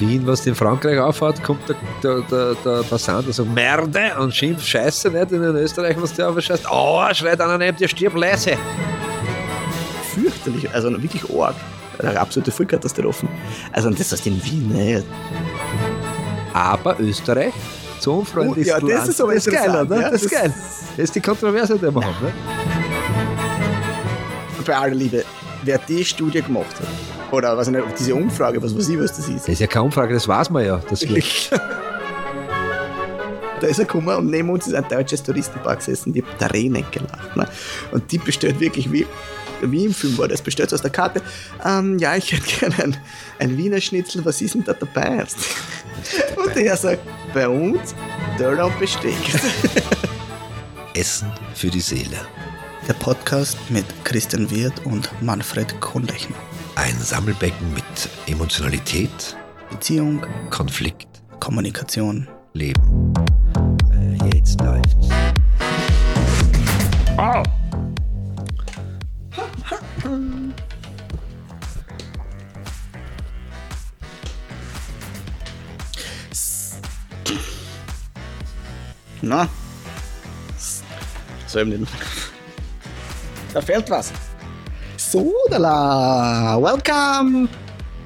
Wien, was in Frankreich aufhat, kommt der, der, der, der Passant und sagt Merde und schimpft Scheiße nicht. Und in Österreich, was der aufscheißt, oh, schreit einer neben dir, stirb leise. Fürchterlich, also wirklich arg. Eine absolute Vollkatastrophe. Also das heißt in Wien, ne? Aber Österreich, so unfreundlich. Oh, ja, das ist aber das ist geil, oder? ja, das ist geil. Das ist die Kontroverse, die wir haben. Ne? Bei aller Liebe, wer die Studie gemacht hat, oder was ich nicht, diese Umfrage, was weiß ich, was das ist, Das ist ja keine Umfrage, das weiß man ja. Das da ist er gekommen und neben uns ist ein deutsches Touristenpaar gesessen, die haben Tränen gelacht. Ne? Und die bestellt wirklich wie, wie im Film war das, bestellt aus der Karte, ähm, ja, ich hätte gerne ein, ein Wiener Schnitzel, was ist denn da dabei? Und der sagt, bei uns, Döner und Besteck. Essen für die Seele. Der Podcast mit Christian Wirth und Manfred Kohnlechner. Ein Sammelbecken mit Emotionalität, Beziehung, Konflikt, Kommunikation. Leben. Äh, jetzt läuft's. Oh. Na? So eben nicht. Da fehlt was. Sodala! Welcome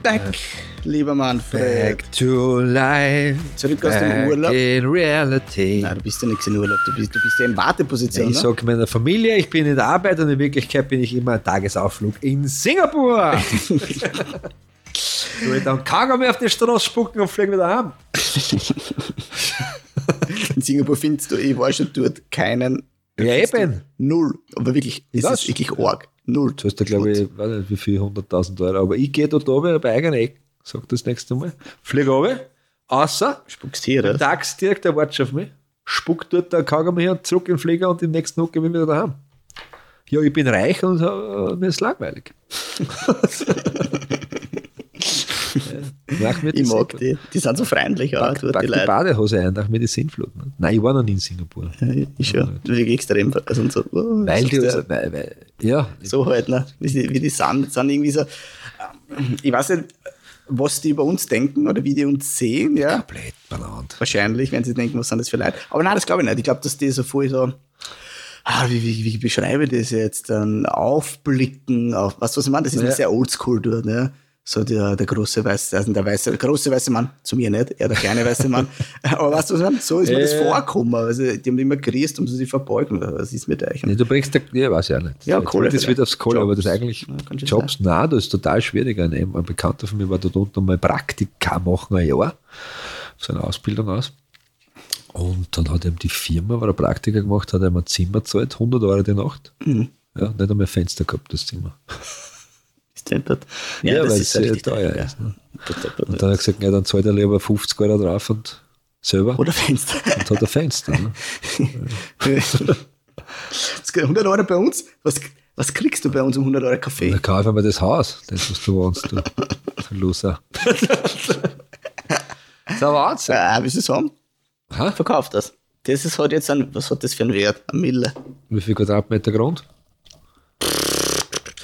back, lieber Manfred. Back to life. Zurück aus dem Urlaub. In reality. Nein, du bist ja nichts in Urlaub, du bist, du bist ja in Warteposition. Ich ne? sage meiner Familie, ich bin in der Arbeit und in Wirklichkeit bin ich immer ein Tagesausflug in Singapur. Du ich dann Kaugummi auf die Straße spucken und fliegen wieder heim. In Singapur findest du, ich war schon dort, keinen. Ja, eben. Null. Aber wirklich, es ist wirklich arg. Null. Du hast da, glaube ich, weiß nicht, wie viel, 100.000 Euro. Aber ich gehe dort oben bei eigener Eck, sag das nächste Mal. Fliege runter, außer, Spuckst hier, der oder? Taxi direkt, der wartet auf mich, spuckt dort der Kaugummi her zurück in den Flieger und im nächsten Tag bin ich wieder daheim. Ja, ich bin reich und äh, mir ist langweilig. ja, nach mir Ich mag die. Die sind so freundlich, auch, Pack, dort pack die die. Badehose ein, nach mir die Sinnflut. Ne? Nein, ich war noch nie in Singapur. Ja, ich schon. Wirklich extrem. Also so, oh, Weil die, du, weil, weil, ja, so halt, ne? wie, die, wie die sind, sind irgendwie so. ähm, Ich weiß nicht, was die über uns denken oder wie die uns sehen, ja. komplett benannt. Wahrscheinlich, wenn sie denken, was sind das für Leute. Aber nein, das glaube ich nicht. Ich glaube, dass die so voll so. Ah, wie, wie, wie beschreibe ich das jetzt? Dann aufblicken auf, was, was ich meine? Das ist Ja. ja. sehr oldschool dort, ne? So der, der große weiße, also der weiße, der große weiße Mann, zu mir nicht, er der kleine weiße Mann. Aber weißt du, was ich meine? So ist mir das Ja. vorgekommen. Also, die haben immer und so sich verbeugen. Was ist mit euch? Nee, du bringst, der, ja, weiß ich auch nicht. Ja, Kohle Das wird aufs Kohle, aber das eigentlich Ja, Jobs, nein, das ist total schwierig. Ein, ein Bekannter von mir war dort unten mal Praktika machen, ein Jahr, so eine Ausbildung aus. Und dann hat ihm die Firma, weil er Praktika gemacht hat, ihm ein Zimmer gezahlt, 100 Euro die Nacht. Mhm. Ja, nicht einmal Fenster gehabt, das Zimmer. Ist deppert. Ja, weil es sehr richtig teuer ja. ist, ne? Und dann hat er gesagt, ja, dann zahlt er lieber 50 Euro drauf und selber Oder Fenster. und hat ein Fenster. Ne? Das geht 100 Euro bei uns. Was, was kriegst du bei uns um 100 Euro Kaffee? Dann kauf einmal das Haus, das, was du wohnst, du, Loser. das ist ein Wahnsinn. Ja, wie sie sagen, Ha? verkauf das. Das ist halt jetzt ein, was hat das für einen Wert? Ein Mille. Wie viel Quadratmeter Grund?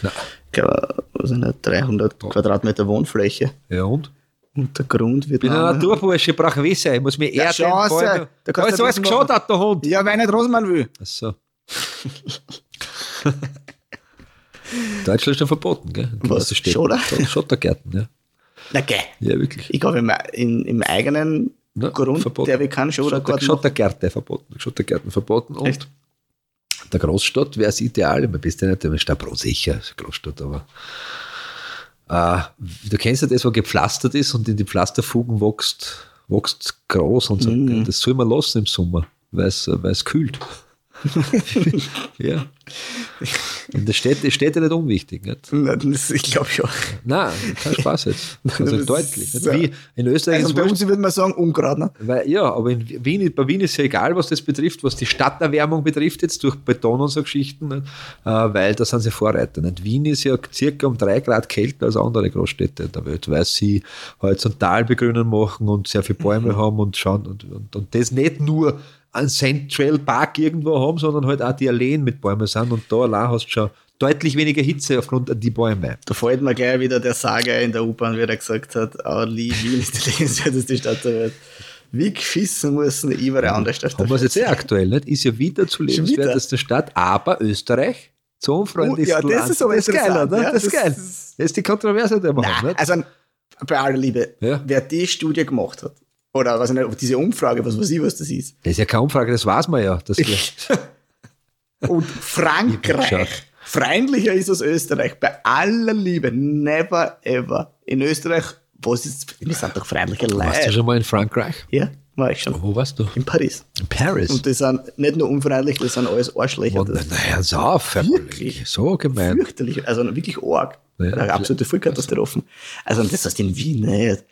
Na, Ich glaube, was das? 300 Quadratmeter Wohnfläche. ja und? Und der Grund wird. Ich bin ein Naturbursche, ich brauche Wissen, ich muss mir Ja, erden. Chance. Da kannst alles bisschen geschaut, hat der Hund. Ja, wenn nicht Rosenmann will. Achso. Deutschland ist schon verboten, gell? In Was? Schotter? Schottergärten, ja. Na, geh. Ja, wirklich. Ich glaube, im, in, im eigenen Na, Grund, verboten. der wir kann schon oder Schotter, Garten Schottergärte verboten. Schottergärten verboten. Und Echt? Der Großstadt wäre es ideal. Man bist ja nicht in der Stadt sicher, Großstadt, aber äh, du kennst ja das, wo gepflastert ist und in die Pflasterfugen wächst, wächst groß und so. Mhm. Das soll man lassen im Sommer, weil es weil es kühlt. ja. In der Städte steht ja nicht unwichtig. Nicht? Na, das, ich glaube schon. Nein, kein Spaß jetzt. Also Das deutlich. Nicht? Wie in Österreich Also ist bei uns würde man sagen, Ungrad. Ne? weil, ja, aber in Wien, bei Wien ist ja egal, was das betrifft, was die Stadterwärmung betrifft, jetzt durch Beton und so Geschichten, nicht? Äh, weil da sind sie Vorreiter. Nicht? Wien ist ja circa um drei Grad kälter als andere Großstädte der Welt, weil sie horizontal begrünen machen und sehr viele Bäume haben und schauen und, und, und das nicht nur ein Central Park irgendwo haben, sondern halt auch die Alleen mit Bäumen sind und da allein hast du schon deutlich weniger Hitze aufgrund die Bäume. Da fällt mir gleich wieder der Sager in der U-Bahn, wie er gesagt hat, oh, Wien ist die lebenswerteste Stadt der Welt. Wie geschissen muss eine überall andere Stadt Haben wir es jetzt eh aktuell, nicht? Ist ja wieder zu lebenswerteste Stadt, aber Österreich zum freundlichsten Oh, ja, das ist aber das ist geil, oder? ja, das ist das geil. ist- Das ist die Kontroverse, die wir haben, Nein, nicht? also bei aller Liebe, Ja. wer die Studie gemacht hat, oder was nicht, diese Umfrage, was weiß ich, was das ist, Das ist ja keine Umfrage, das weiß man ja. Und Frankreich freundlicher ist als Österreich, bei aller Liebe, never ever. In Österreich, was ist, wir sind doch freundliche warst du Leute. schon mal in Frankreich? Ja, war ich schon. Wo warst du? In Paris. In Paris. Und die sind nicht nur unfreundlich, das sind alles Arschlöcher. Naja, so auf, Wirklich? So gemein. fürchterlich, also wirklich arg. Ja. Absolute Vollkatastrophen. Also das heißt in Wien nicht.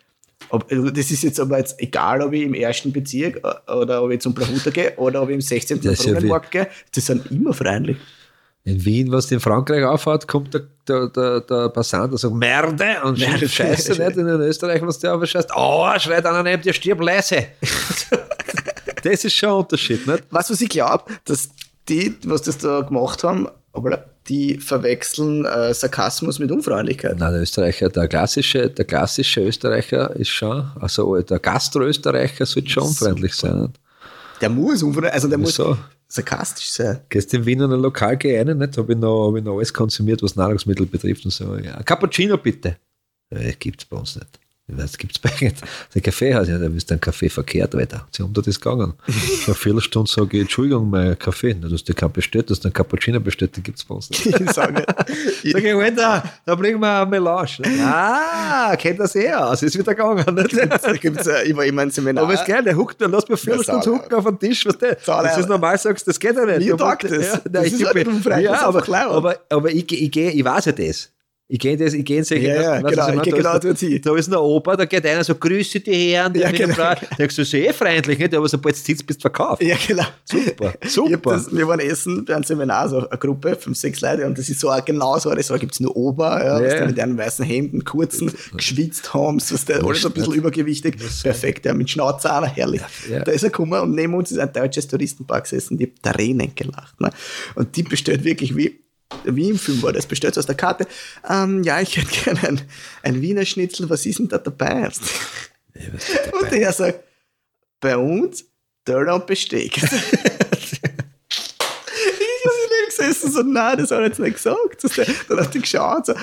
Ob, also das ist jetzt aber jetzt egal, ob ich im ersten Bezirk äh, oder ob ich zum Blahuter gehe oder ob ich im 16. Das ist ja Brunnenmarkt gehe, die sind immer freundlich. In Wien, was in Frankreich aufhat, kommt der, der, der, der Passant und sagt Merde und Merde. Scheiße nicht. In Österreich, was der aufscheißt, oh, schreit einer neben dir, stirb leise. das ist schon ein Unterschied, nicht? Was, was ich glaube, dass die, was das da gemacht haben, aber die verwechseln äh, Sarkasmus mit Unfreundlichkeit. Nein, der Österreicher, der klassische, der klassische Österreicher ist schon, also der Gastro-Österreicher sollte schon unfreundlich sein. Der muss unfreundlich, also der muss Wieso? sarkastisch sein. Gehst in Wien in ein Lokal gehen rein, nicht? Habe ich, noch, hab ich noch alles konsumiert, was Nahrungsmittel betrifft und so. Ja. Cappuccino bitte. Ja, gibt's bei uns nicht. Ich weiß, gibt's bei nicht. Der Kaffeehaus, ja, da ist ein Kaffee verkehrt, Alter. Sie haben da das gegangen. Vor einer Viertelstunde sage ich, Entschuldigung, mein Kaffee. Na, du hast dir keinen bestellt, du hast einen Cappuccino bestellt, den gibt's bei uns nicht. Ich sage, Sag ich, Alter, da bringen wir eine Melange. Ah, kennt das eh aus, ist wieder gegangen. Da gibt's, äh, ich war immer ein Seminar. Aber ist geil, der huckt, der lässt mir vier Stunden hucken auf den Tisch, was der. Das ist normal, sagst das geht ja nicht. Mir taugt das. Ja, Das ist ich halt ja, aber, aber, aber ich, ich, geh- ich weiß ja das. Ich gehe das, ich in solche, Ja, ja, genau, was ich meine? Da genau hin. Da ist ein Opa, da geht einer so, grüße die Herren, die Ja, genau. Frau. Da denkst du, das ist eh freundlich, nicht? aber sobald du sitzt, bist du verkauft. Ja, genau. Super, Ich super. Das, wir waren essen bei einem Seminar, so eine Gruppe, fünf, sechs Leute, und das ist so genau so Sache. Gibt es nur Ober, ja, was Ja. die mit ihren weißen Hemden, kurzen, geschwitzt haben, was der, alles ein bisschen übergewichtig. Perfekt, ja, mit Schnauze auch noch herrlich. Ja. Da ist er gekommen und neben uns ist ein deutsches Touristenpark gesessen, die hat Tränen gelacht. Ne? Und die bestellt wirklich wie, wie im Film war das, bestellt aus der Karte. Ähm, ja, ich hätte gerne ein, ein Wiener Schnitzel, was ist denn da dabei? Und der sagt, bei uns Döner und Besteck. ich habe nicht gesessen, so, nein, das hat er jetzt nicht gesagt. Das, dann hat er geschaut. So,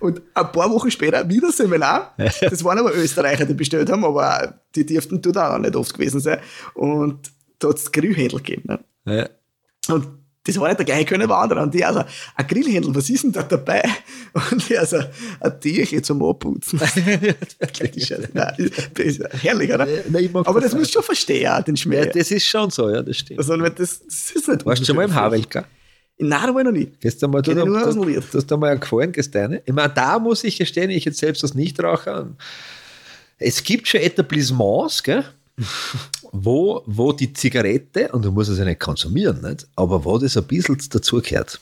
und ein paar Wochen später wieder Seminar. Das waren aber Österreicher, die bestellt haben, aber die dürften dort auch nicht oft gewesen sein. Und da hat es Grillhändel gegeben. Ne? Ja. Und das war nicht der gleiche Kölner Wanderer. Und die also, ein Grillhändel, was ist denn da dabei? Und die also, ein Tierchen zum Abputzen. Nein, das ist herrlich, oder? Nein, Aber das das musst du schon verstehen, den ja, Schmäh. das ist schon so, ja, das stimmt. Also, das, das ist nicht Warst du schon mal im Havelka? Nein, da war ich noch nie. Du mal, du, du, hast da mal einen gefallen, rein? Ich meine, da muss ich gestehen, ich jetzt selbst als Nichtraucher, es gibt schon Etablissements, gell? Wo, wo die Zigarette, und du musst es ja nicht konsumieren, nicht? aber wo das ein bisschen dazugehört.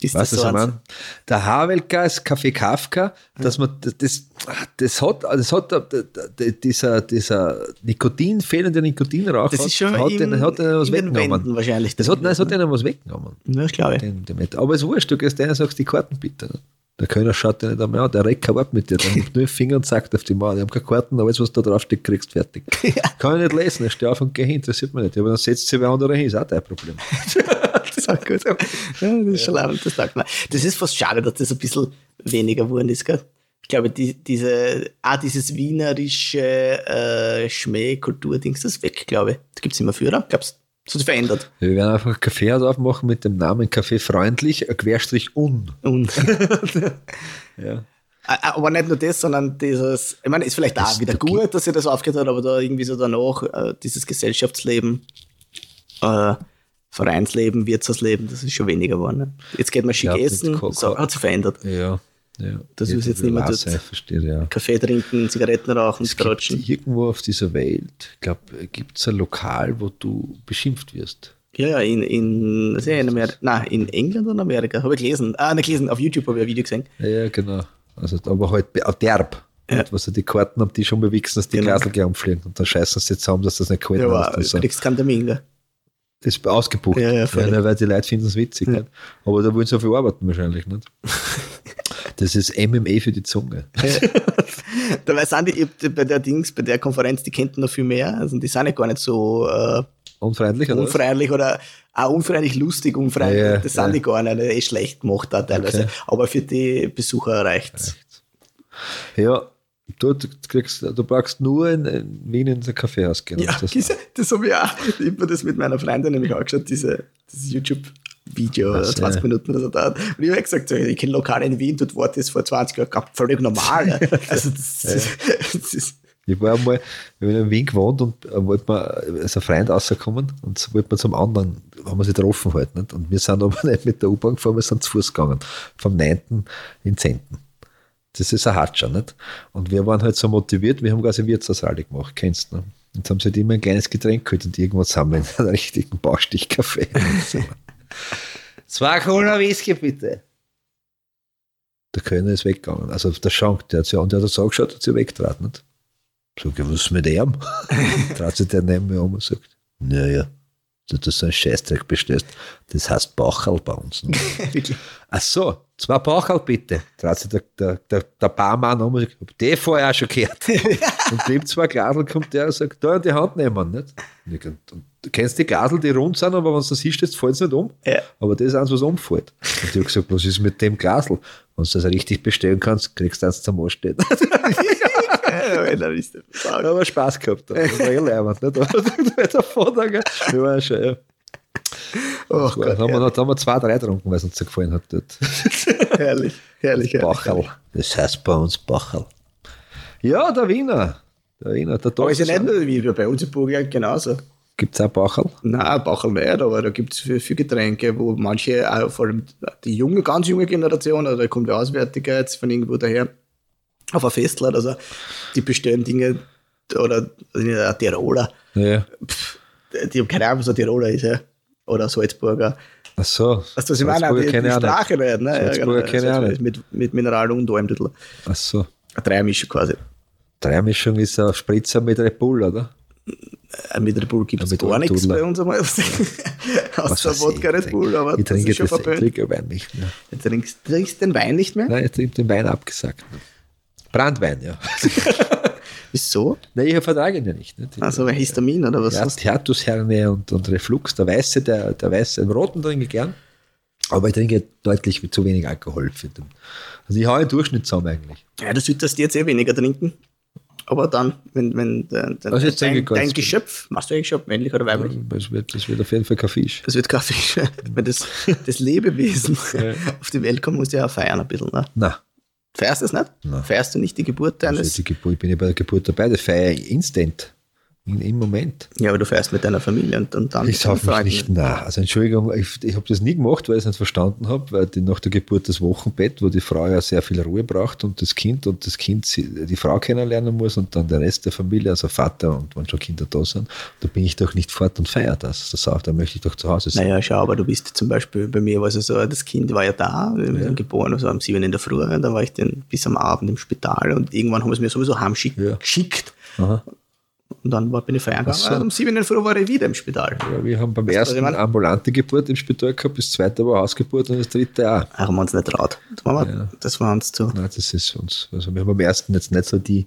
Ist Weißt das eins? meine? Der Havelka ist Kaffee Kafka, dass man das, das, hat, das hat der- der- der- dieser, dieser Nikotin, fehlende Nikotinrauch, Das hat, ist schon hat, im, hat einen was weggenommen. Wänden wahrscheinlich. Das hat, nein, das hat ihnen was weggenommen. Ja, glaube ich. Den, den mit. Aber es ist wurscht, du gehst und sagst die Karten bitte. Der Kölner schaut dir nicht einmal an, der reckt kein Wort mit dir, der nimmt nur den Finger und sagt auf die Mauer, die haben keine Karten, alles, was da draufsteht, kriegst du fertig. Kann ich nicht lesen, ich stehe auf und gehe hin, interessiert mich nicht. Aber dann setzt sich wer andere hin, ist auch dein Problem. das ist auch gut. Ja, das ist schon leibend, das taugt mir. Das ist fast schade, dass das ein bisschen weniger geworden ist, gell? Ich glaube, die, diese, auch dieses wienerische äh, Schmäh-Kultur-Dings, das ist weg, glaube ich. Das gibt es immer für, oder? Glaubst das hat sich verändert. Wir werden einfach ein Kaffeehaus aufmachen mit dem Namen Kaffee freundlich, ein Querstrich un. Und, Ja. aber nicht nur das, sondern dieses, ich meine, ist vielleicht auch Das- wieder da gut, dass ihr das aufgehört hat, aber da irgendwie so danach, äh, dieses Gesellschaftsleben, äh, Vereinsleben, Wirtshausleben, das ist schon weniger geworden. Ne? Jetzt geht man schick Ja, essen, so, hat sich verändert. Ja. Ja. Das ist jetzt nicht mehr verstehe, ja. Kaffee trinken, Zigaretten rauchen, Es tratschen. irgendwo auf dieser Welt, ich glaube, gibt es ein Lokal, wo du beschimpft wirst. Ja, ja, in, in, ist ja in Amerika, nein, in England oder Amerika, habe ich gelesen. Ah, nicht gelesen, auf YouTube habe ich ein Video gesehen. Ja, ja, genau. Also, aber halt auch derb. Ja. Was ja die Karten am Tisch umbewichsen, dass die Genau. Glasel gleich umfliegen. Und dann scheißen sie zusammen, dass das nicht kalt Ja, ist. aber und du kriegst keinen Termin, gell? ist ausgebucht. Ja, ja, voll. weil die Leute finden es witzig. Nicht? Aber da wollen sie auch viel arbeiten wahrscheinlich. Nicht? Das ist MMA für die Zunge. Dabei sind die, bei der Dings, bei der Konferenz, die kennt noch viel mehr. Also die sind ja gar nicht so äh, Unfreundlich, oder? unfreundlich oder auch unfreundlich lustig, unfreundlich. Ja, ja, das sind ja. die gar nicht. Eh schlecht gemacht da teilweise. Okay. Aber für die Besucher reicht's. Ja, du, du, kriegst, du brauchst nur in, in Wien in ein Kaffeehaus gehen. Ja, das, das, habe ich auch. Ich habe das mit meiner Freundin nämlich angeschaut, diese, dieses YouTube-Video, Ach so, 20 ja. Minuten oder so dauert. Und ich habe gesagt, so, ich kenne Lokale in Wien, dort war das vor 20 Jahren gab, völlig normal. ja. Also das, das ist. Ich war einmal, ich habe in Wien gewohnt und äh, wollte mal als ein Freund rauskommen und so wollte man zum anderen, haben wir sich getroffen halt. Nicht? Und wir sind aber nicht mit der U-Bahn gefahren, wir sind zu Fuß gegangen. Vom 9. in den 10. Das ist ein Hatscher, nicht? Und wir waren halt so motiviert, wir haben quasi Wirtshausrallye gemacht, kennst du, ne? Und haben sie halt immer ein kleines Getränk geholt und irgendwann sind wir in einem richtigen Baustichkaffee. Zwei Cola Whisky bitte. Der Kölner ist weggegangen. Also der Schank, der hat sich, und der hat so angeschaut, hat sich weggetraten. Nicht? Sag ich, was ist mit ihm? Traut sich der neben mir um und sagt, naja, du hast so einen Scheißdreck bestellst. Das heißt Baucherl bei uns. Ach so, zwei Baucherl bitte. Traut sich der, der, der, der Barmann um und sagt, hab die vorher auch schon gehört. und dem zwei Glasel kommt der und sagt, da in die Hand nehmen. Nicht? Und ich, und, und, du kennst die Glasel, die rund sind, aber wenn du das hinstellst, fällt es nicht um. Ja. Aber das ist eins, was umfällt. Und ich habe gesagt, was ist mit dem Glasel? Wenn du das richtig bestellen kannst, kriegst du eins zum Anstehen. Da haben wir Spaß gehabt. Das war eh leibend, nicht? Wir waren schon, ja. Oh Das war- Gott, da haben wir, da haben wir zwei, drei getrunken, weil es uns so gefallen hat dort. herrlich, herrlich. herrlich. Bacherl. Das heißt bei uns Bacherl. Ja, der Wiener. Der Wiener, der Aber ist ja nicht nur wie bei uns in Burg genauso. Gibt's auch Bacherl? Nein, Bachel nicht, aber da gibt es viele viel Getränke, wo manche, auch vor allem die junge, ganz junge Generation, oder da kommt der Auswärtiger jetzt von irgendwo daher auf ein Festland, also die bestellen Dinge, oder äh, Tiroler, Ja. Pff, die haben keine Ahnung, was ein Tiroler ist, ja. oder Salzburger. Ach so. Weißt du, was ich meine? Die, die. Sprache nicht, ne? Salzburger ich auch Salzburger nicht. Mit, mit Mineral und Almdüttel. Ach so. Eine Dreimischung quasi. Dreimischung ist ein Spritzer mit Red Bull, oder? Äh, Mit Red Bull gibt es Ja, gar nichts bei uns einmal. Außer weiß Wodka ich, Red Bull, aber ich das trinke ist schon das, ich verpönt. trinke Wein nicht mehr. Du trinkst, trinkst den Wein nicht mehr? Nein, ich trinke den Wein abgesagt. Brandwein, ja. Wieso? Nein, ich vertrage ihn ja nicht. nicht? Also bei Histamin oder was? Ja, hast Hiatushernie und, und Reflux, der Weiße, der, der Weiße, den Roten trinke ich gern. Aber ich trinke deutlich zu wenig Alkohol für den. Also ich hau einen Durchschnitt zusammen eigentlich. Ja, du solltest jetzt eh weniger trinken. Aber dann, wenn, wenn dein, dein, Also jetzt dein, dein. Geschöpf, machst du eigentlich schon männlich oder weiblich? Das wird, das wird auf jeden Fall kein Fisch. Das wird Kaffee. wenn das, das Lebewesen auf die Welt kommt, musst du ja auch feiern ein bisschen. Ne? Nein. Feierst du es nicht? Nein. Feierst du nicht die Geburt Also deines? die Geburt, ich bin ja bei der Geburt dabei, das feiere ich instant. In, Im Moment. Ja, aber du feierst mit deiner Familie und, und dann Ich sage mich nicht, nein. Also Entschuldigung, ich, ich habe das nie gemacht, weil ich es nicht verstanden habe, weil die, nach der Geburt das Wochenbett, wo die Frau ja sehr viel Ruhe braucht und das Kind und das Kind die Frau kennenlernen muss und dann der Rest der Familie, also Vater und wenn schon Kinder da sind, da bin ich doch nicht fort und feiere das. Das auch, da möchte ich doch zu Hause sein. Naja, schau, aber du bist zum Beispiel, bei mir war es ja so, das Kind war ja da, wir sind geboren, also um sieben in der Früh, dann war ich dann bis am Abend im Spital und irgendwann haben sie mir sowieso heimgeschickt. Ja. geschickt. Aha. Und dann war, bin ich feiern gegangen. So. und um sieben in der Früh war ich wieder im Spital. Ja, wir haben beim ich ersten meine? ambulante Geburt im Spital gehabt, das zweite war Hausgeburt und das dritte auch. Haben wir uns nicht traut. Das war, Ja. das war uns zu. Nein, das ist uns, also wir haben beim ersten jetzt nicht so die,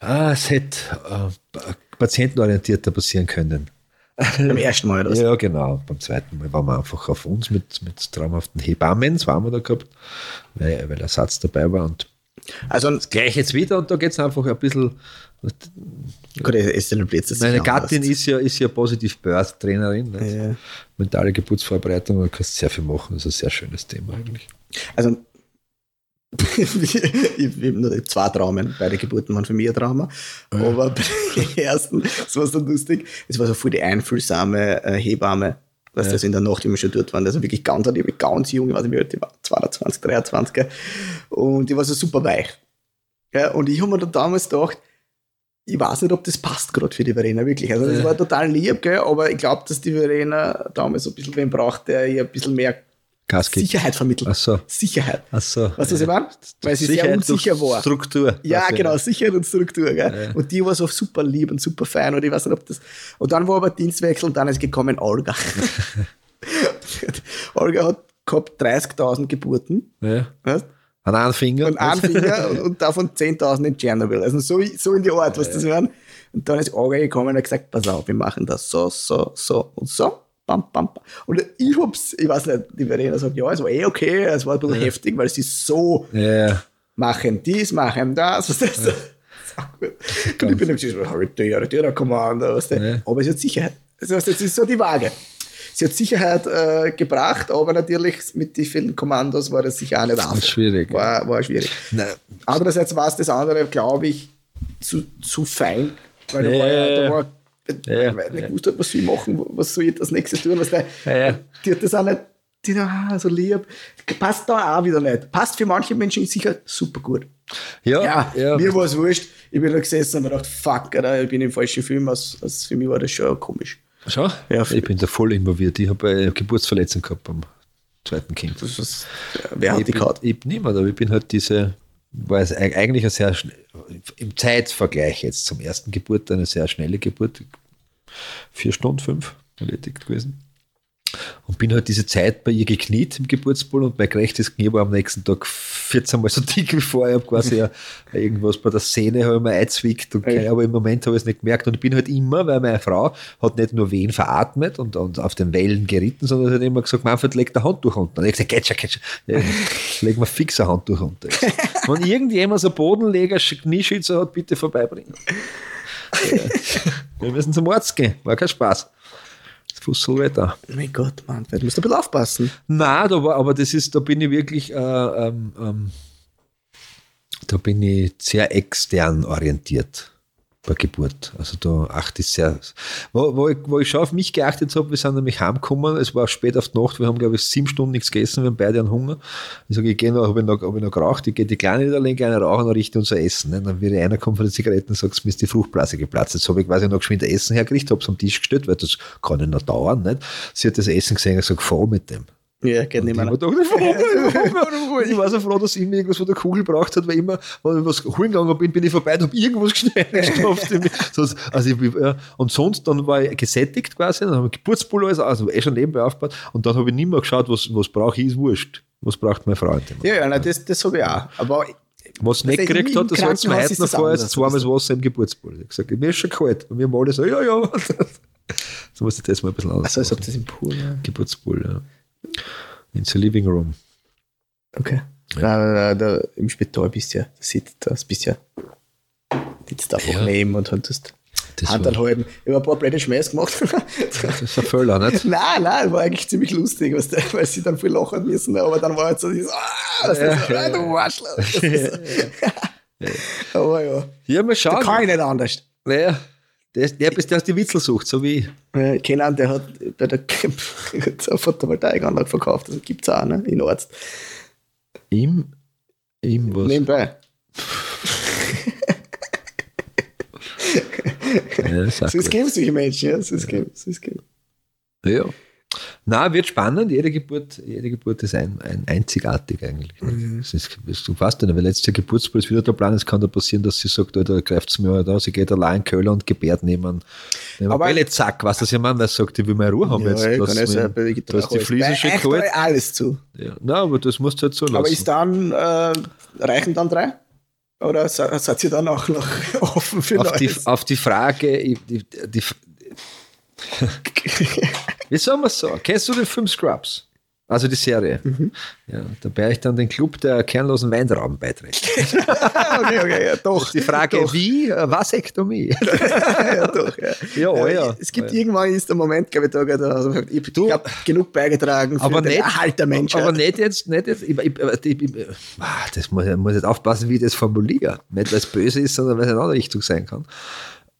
ah, es hätte äh, patientenorientierter passieren können. Beim ersten Mal oder was? Ja, genau. Beim zweiten Mal waren wir einfach auf uns mit, mit traumhaften Hebammen, das waren wir da gehabt, weil, weil Ersatz dabei war und Also, gleich jetzt wieder und da geht es einfach ein bisschen. Gut, es Blitz. das Meine anpasst. Gattin ist ja, ist ja positiv Birth-Trainerin. nicht? Ja. Mentale Geburtsvorbereitung, du kannst sehr viel machen, das ist ein sehr schönes Thema eigentlich. Also, ich habe nur zwei Traumen. Beide Geburten waren für mich ein Trauma. Aber bei der ersten, das war so lustig, es war so voll die einfühlsame äh, Hebamme, dass Ja. das in der Nacht immer schon dort waren. Also wirklich ganz, die ganz jung, ich weiß nicht, wie alt die war, 22, 23. Und die war so super weich. Ja, und ich habe mir dann damals gedacht, ich weiß nicht, ob das passt gerade für die Verena, wirklich. Also das Ja. war total lieb, gell? aber ich glaube, dass die Verena damals so ein bisschen wen braucht, der ihr ein bisschen mehr. Sicherheit vermittelt. Ach so. Sicherheit. Ach so. Weißt du, was ich meine? Weil sie sehr Sicherheit durch unsicher war. Struktur. Ja, genau, Sicherheit und Struktur. Gell? Und die war so super lieb und super fein und ich weiß nicht, ob das. Und dann war aber Dienstwechsel und dann ist gekommen Olga. Olga hat gehabt 30.000 Geburten. Ja. Weißt? An einem Finger. Und einen Finger und, und davon 10.000 in Tschernobyl. Also so, so in die Art, was das hören. Und dann ist Olga gekommen und hat gesagt, pass auf, wir machen das so, so, so und so. Bam, bam, bam. Und ich hab's, ich weiß nicht, die Verena sagt, ja, es war eh okay, es war ein bisschen heftig, weil sie so Ja. machen dies, machen das, was das. Ja. Und ich bin immer so, Harry Commander, was der. Ja. Aber sie hat Sicherheit. Das heißt, jetzt ist so die Waage. Sie hat Sicherheit äh, gebracht, aber natürlich mit den vielen Kommandos war das sicher auch nicht einfach. schwierig, War, war schwierig. Na, Andererseits war es das andere, glaube ich, zu, zu fein. Weil da Ja, war ja, ja, da ja. war, Ja, ja. weil ich gewusst habe, was ich machen, was soll ich als nächstes tun. Was der, Ja, ja. Die hat das auch nicht, die ah, so lieb. Passt da auch wieder nicht. Passt für manche Menschen sicher super gut. ja, Ja, ja. mir war es wurscht. Ich bin da gesessen und mir gedacht, fuck, Alter, ich bin im falschen Film. Also, also für mich war das schon komisch. Schau, Ja. ich bin da voll involviert. Ich habe eine Geburtsverletzung gehabt beim zweiten Kind. Das ist, wer hat ich die bin, gehabt? ich niemand, aber ich bin halt diese, war es eig- eigentlich eine sehr, im Zeitvergleich jetzt zum ersten Geburt, eine sehr schnelle Geburt. Vier Stunden, fünf erledigt gewesen. Und bin halt diese Zeit bei ihr gekniet im Geburtsball und mein rechtes Knie war am nächsten Tag 14 Mal so dick wie vorher. Ich habe quasi ein- irgendwas bei der Sehne habe ich mir eingezwickt, und Ja. aber im Moment habe ich es nicht gemerkt. Und ich bin halt immer, weil meine Frau hat nicht nur Wehen veratmet und, und auf den Wellen geritten, sondern sie hat immer gesagt, Manfred, leg der Handtuch unter. Und ich habe gesagt, geht schon, geht schon. Ja, leg mir fix ein Handtuch unter. Wenn irgendjemand so Bodenleger, Knieschützer hat, bitte vorbeibringen. Ja. Wir müssen zum Arzt gehen. War kein Spaß. Fusselwetter. Oh mein Gott, Mann, du musst ein bisschen aufpassen. Nein, war, aber das ist, da bin ich wirklich, äh, ähm, ähm, da bin ich sehr extern orientiert bei Geburt. Also da achte ich sehr, wo, wo, ich, wo ich schon auf mich geachtet habe, wir sind nämlich heimgekommen, es war spät auf die Nacht, wir haben glaube ich sieben Stunden nichts gegessen, wir haben beide einen Hunger. Ich sage, ich gehe noch, habe ich noch, hab ich noch geraucht, ich gehe die Kleine wieder legen, eine rauchen und richte unser Essen. Ne? Dann wird einer kommen von den Zigaretten und sagt, mir ist die Fruchtblase geplatzt. Jetzt habe ich quasi noch geschwind Essen hergerichtet, habe es am Tisch gestellt, weil das kann ja noch dauern. Nicht? Sie hat das Essen gesehen und gesagt, voll mit dem. Ja, geht nicht Ich mehr. Ich war so froh, dass ich immer irgendwas von der Kugel braucht hat, weil immer, wenn ich was holen gegangen bin, bin ich vorbei und habe irgendwas. So, Also ich, ja. Und sonst, dann war ich gesättigt quasi, dann habe ich Geburtspulver, alles, also eh schon nebenbei aufgebaut und dann habe ich nicht mehr geschaut, was, was brauche ich, ist wurscht. Was braucht meine Frau? Ja, ja, nein, das, das habe ich auch. Aber Was nicht im- gekriegt hat, das hat ist Heuten das vorher zweimal Wasser im Geburtsball. Ich habe gesagt, mir ist schon kalt. Und wir haben alle so, ja, ja. So muss ich das mal ein bisschen anders also, als ob das im Pool ja. Geburtsball, ja. In the living room. Okay. Da, da, da, Im Spital bist du ja, da sitzt das bist ja, sitzt einfach Ja. neben und hat das Das Hand war- anhalten. Ich habe ein paar blöde Schmähs gemacht. Das ist ein Völler, nicht? nein, nein, war eigentlich ziemlich lustig, weißt du, weil sie dann viel lachen müssen, aber dann war halt so dieses, ah, das ist ah, du Arschloch. Aber ja, Ja, mal da schauen. kann ich nicht anders. Naja, der, ist- der der aus die Witzel sucht, so wie ich. Äh, Ich kenne einen, der hat bei der eine Photovoltaikanlage verkauft, das gibt es auch ne, in Arzt. Im, im was? Nebenbei. Ja, das ist auch So, es gibt solche Menschen, ja, so, es gibt, so, es gibt. ja. Na, wird spannend. Jede Geburt, jede Geburt ist ein, ein einzigartig eigentlich. Das ist, das- du weißt ja nicht, weil letztes Jahr Geburtsball ist wieder der Plan, es kann da passieren, dass sie sagt, Alter, greift es mir halt an, sie geht allein in Köhler und gebärt neben einem Aber- weißt du, was ich meine? Weil sie sagt, ich will meine Ruhe haben Ja, jetzt. ich Lass kann mir- sagen, bei du hast die Fliese schon kalt. alles zu. Ja. Nein, aber das musst du halt so lassen. Aber ist dann, äh, reichen dann drei? Oder se- seid ihr dann auch noch offen für auf, die, Neues? auf die Frage, ich- die, die, wie soll man es sagen? Kennst du den Film Scrubs? Also die Serie. Mhm. Ja, da werde ich dann den Club der kernlosen Weintrauben beitreten. okay, okay, ja, doch. Die Frage, doch. wie? Äh, Vasektomie? ja, doch, ja. Ja, oh ja. Es gibt Ja. irgendwann ist der Moment, glaube ich, da, also ich, ich habe genug beigetragen für aber den nicht, Erhalt der Menschheit. aber nicht jetzt, nicht jetzt, ich, ich, ah, das muss, ich muss jetzt aufpassen, wie ich das formuliere. Nicht, weil es böse ist, sondern weil es in eine andere Richtung sein kann.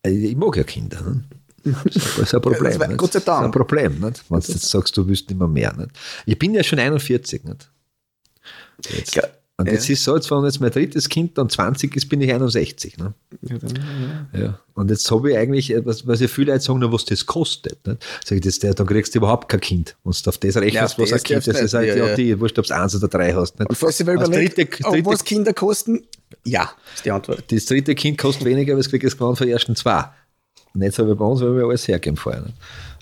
Ich, ich mag ja Kinder. Ne? Das ist ein Problem. nicht? Gott sei Das ist ein Dank. Problem, nicht? wenn du jetzt sagst, du willst nicht mehr mehr. Nicht? Ich bin ja schon 41. Nicht? Jetzt. Ja, Und Ja. jetzt ist so, jetzt, wenn jetzt mein drittes Kind dann 20 ist, bin ich 61. Ne? Ja, dann, ja. Ja. Und jetzt habe ich eigentlich, etwas, was ja viele Leute sagen, na, was das kostet. Ne? Sag ich, das, der, dann kriegst du überhaupt kein Kind. Wenn du auf das rechnest, Ja, was ein Kind ist, das ist halt ja, Ja, ja. die, wurscht, ob du eins oder drei hast. Nicht? Und falls Das überlegt, dritte- dritte- was Kinder kosten, ja, ist die Antwort. Das dritte Kind kostet weniger, als kriegst du von den ersten zwei. Nicht so wie bei uns, weil wir alles hergeben vorher. Ne?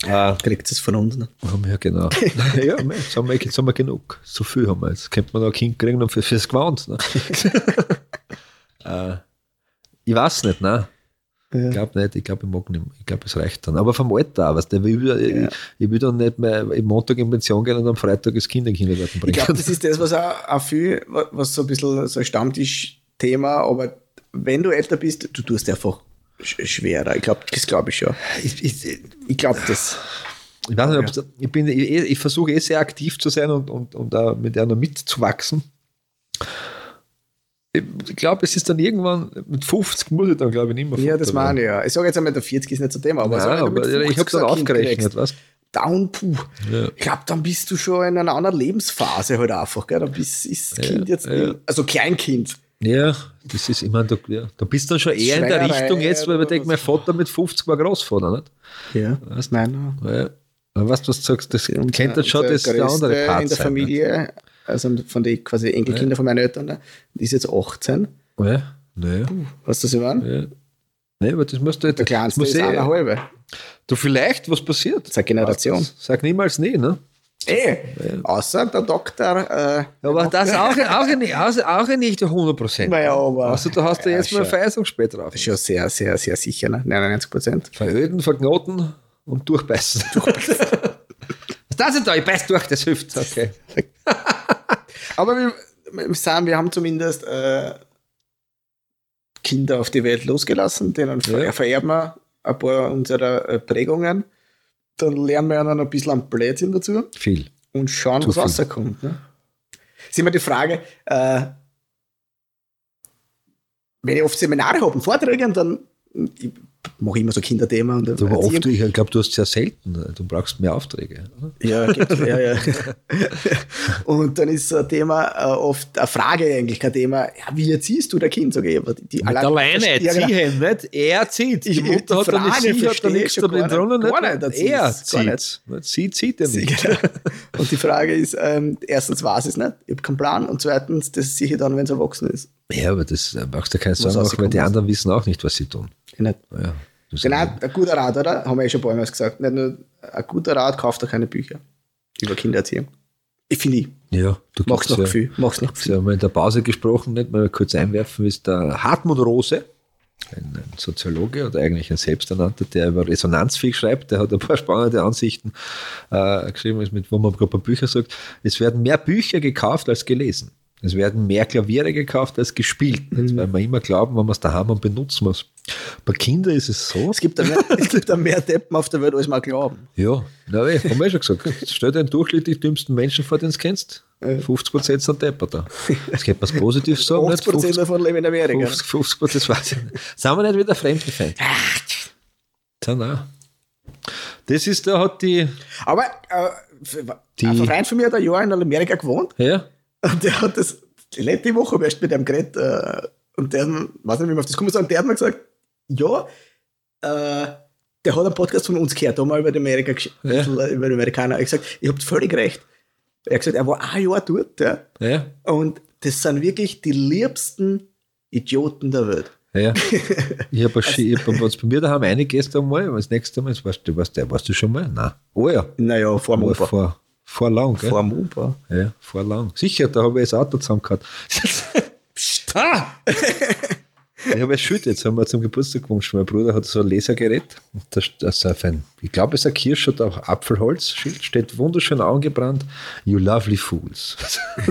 Äh, Kriegt es von uns. Ne? ja genau. ja, jetzt haben, wir, jetzt haben wir genug. So viel haben wir. Jetzt könnte man noch ein Kind kriegen und für, fürs Gewand. Ne? äh, ich weiß nicht, ne? Ja. Ich glaube nicht, ich glaube, ich mag nicht mehr. Ich glaube, es reicht dann. Aber vom Alter auch, weißt du, ich, will, Ja. ich, ich will dann nicht mehr am Montag in Pension gehen und am Freitag das Kind in den Kindergarten Ich bringen. glaube, das ist das, was auch, auch viel, was so ein bisschen so ein Stammtischthema, aber wenn du älter bist, du tust einfach schwerer. Ich glaube, das glaube ich schon. ich, ich, Ich glaube das. ich weiß nicht, ob's- ich, bin, ich, ich versuche eh sehr aktiv zu sein und, und, und auch mit einer mitzuwachsen. Ich, glaube, es ist dann irgendwann, mit 50 muss ich dann, glaube ich, nicht mehr Ja, das meine ich ja. Ich sage jetzt einmal, der 40 ist nicht so Thema, aber, Nein, so, wenn du aber ich 50 habe so dann aufgerechnet, was? Down, puh. Ja. Ich glaube, dann bist du schon in einer anderen Lebensphase halt einfach. Gell? Da bist, ist das Kind jetzt, ja. nicht- also Kleinkind. Ja, das ist, meine, du, ja, du bist dann schon eher in der Richtung jetzt, weil ich denke, mein Vater mit 50 war Großvater, nicht? Ja, was nein. Ja. Weißt du, was du sagst, das kennt das schon, das der andere Part in der sein, Familie, also von den quasi Enkelkinder von meinen Eltern, ne, die ist jetzt 18. nicht? Ja, naja. Weißt du, was ich meine? Ja. Nee, aber das musst du jetzt. Der Kleinste muss ist eh- eine halbe. Du vielleicht, was passiert? Das ist eine Generation. Sag niemals nie, ne? Eh, außer der Doktor. Äh, Aber das auch, auch, nicht, auch, auch nicht 100 Prozent. Naja, aber- Also du hast ja Ja, jetzt mal schon. Verweisungsspäт drauf. ist schon sehr, sehr, sehr sicher, ne? 99 Prozent. Veröden, verknoten und durchbeißen. Was das ist da? Ich beiß durch, das hilft. Okay. Aber wir, wir sagen, wir haben zumindest äh, Kinder auf die Welt losgelassen, denen Ja. vererben wir ein paar unserer äh, Prägungen. Dann lernen wir dann ein bisschen am Blödsinn dazu Viel. und schauen, Zu was viel. rauskommt. Ne? Ist immer die Frage, äh, wenn ich oft Seminare habe und Vorträge, und dann mache immer so Kinderthema und Aber oft, ich glaube, du hast sehr selten. Du brauchst mehr Aufträge. Oder? Ja, gibt's, ja, ja. Und dann ist so ein Thema äh, oft eine Frage eigentlich kein Thema. Ja, wie erziehst du dein Kind? Sag ich, die, die Mit alleine, ja, genau. ziehen, nicht? Er zieht. Ich- Die Mutter die hat da nicht, sie hat da verstehe nichts ich da schon gar drinnen. nicht. Gar nicht. nicht, das Er zieht. Sie zieht ja nicht. Genau. Und die Frage ist, ähm, erstens weiß ich es nicht, ich habe keinen Plan und zweitens, das sehe ich dann, wenn es erwachsen ist. Ja, aber das äh, machst du keine Was Sorgen, weil die anderen wissen auch nicht, was sie tun. Nicht. Ja, Genau, ein guter Rat, oder? Haben wir eh schon ein paar Mal gesagt. Nicht nur ein guter Rat, kauft doch keine Bücher über Kindererziehung. Ich finde, ich. ja, du Mach's gibt's noch ja, viel. Mach's noch Sie viel. haben wir in der Pause gesprochen, nicht mal kurz einwerfen, ist der Hartmut Rose, ein, ein Soziologe oder eigentlich ein Selbsternannter, der über Resonanz viel schreibt. Der hat ein paar spannende Ansichten äh, geschrieben, mit, wo man gerade bei Büchern sagt, es werden mehr Bücher gekauft als gelesen. Es werden mehr Klaviere gekauft als gespielt. Mhm. Weil wir immer glauben, wenn wir es daheim haben, benutzen wir es. Bei Kindern ist es so. Es gibt, da mehr, es gibt da mehr Deppen auf der Welt, als wir glauben. Ja, na, weh, haben wir schon gesagt. Stell dir den durchschnittlich dümmsten Menschen vor, den du kennst. 50% sind Depper da. Das könnte man positiv sagen. nicht? 80% davon leben in Amerika. 50, 50 Prozent, das weiß ich nicht. Sind wir nicht wieder Fremdenfeind? Ja, nein. Das ist, da hat die, Aber äh, Die- ein Freund von mir hat ein Jahr in Amerika gewohnt ja, und der hat das letzte Woche erst mit dem geredet äh, und der, weiß nicht, wie man auf das kommt, und der hat mir gesagt, ja, äh, der hat einen Podcast von uns gehört, da haben wir über die, Amerika, Ja. über die Amerikaner. Ich gesagt, ihr habt völlig recht. Er hat gesagt, er war ein Jahr dort, ja. ja, Und das sind wirklich die liebsten Idioten der Welt. ja. Ich habe hab, was bei mir daheim eine gestern mal, aber das nächste Mal, warst du, warst, du- warst du schon mal? Nein. Oh ja. Naja, vor dem Vor. Vor, lang, gell? Vor dem Umbau. Ja, vor lang. Sicher, da habe ich das Auto zusammen gehabt. ah! Ich habe es schüttet, jetzt haben wir zum Geburtstag gewünscht. Mein Bruder hat so ein Lasergerät. Das ist auf ein, ich glaube, es ist ein Kirsch oder auch Apfelholz-Schild, steht wunderschön angebrannt. You lovely fools.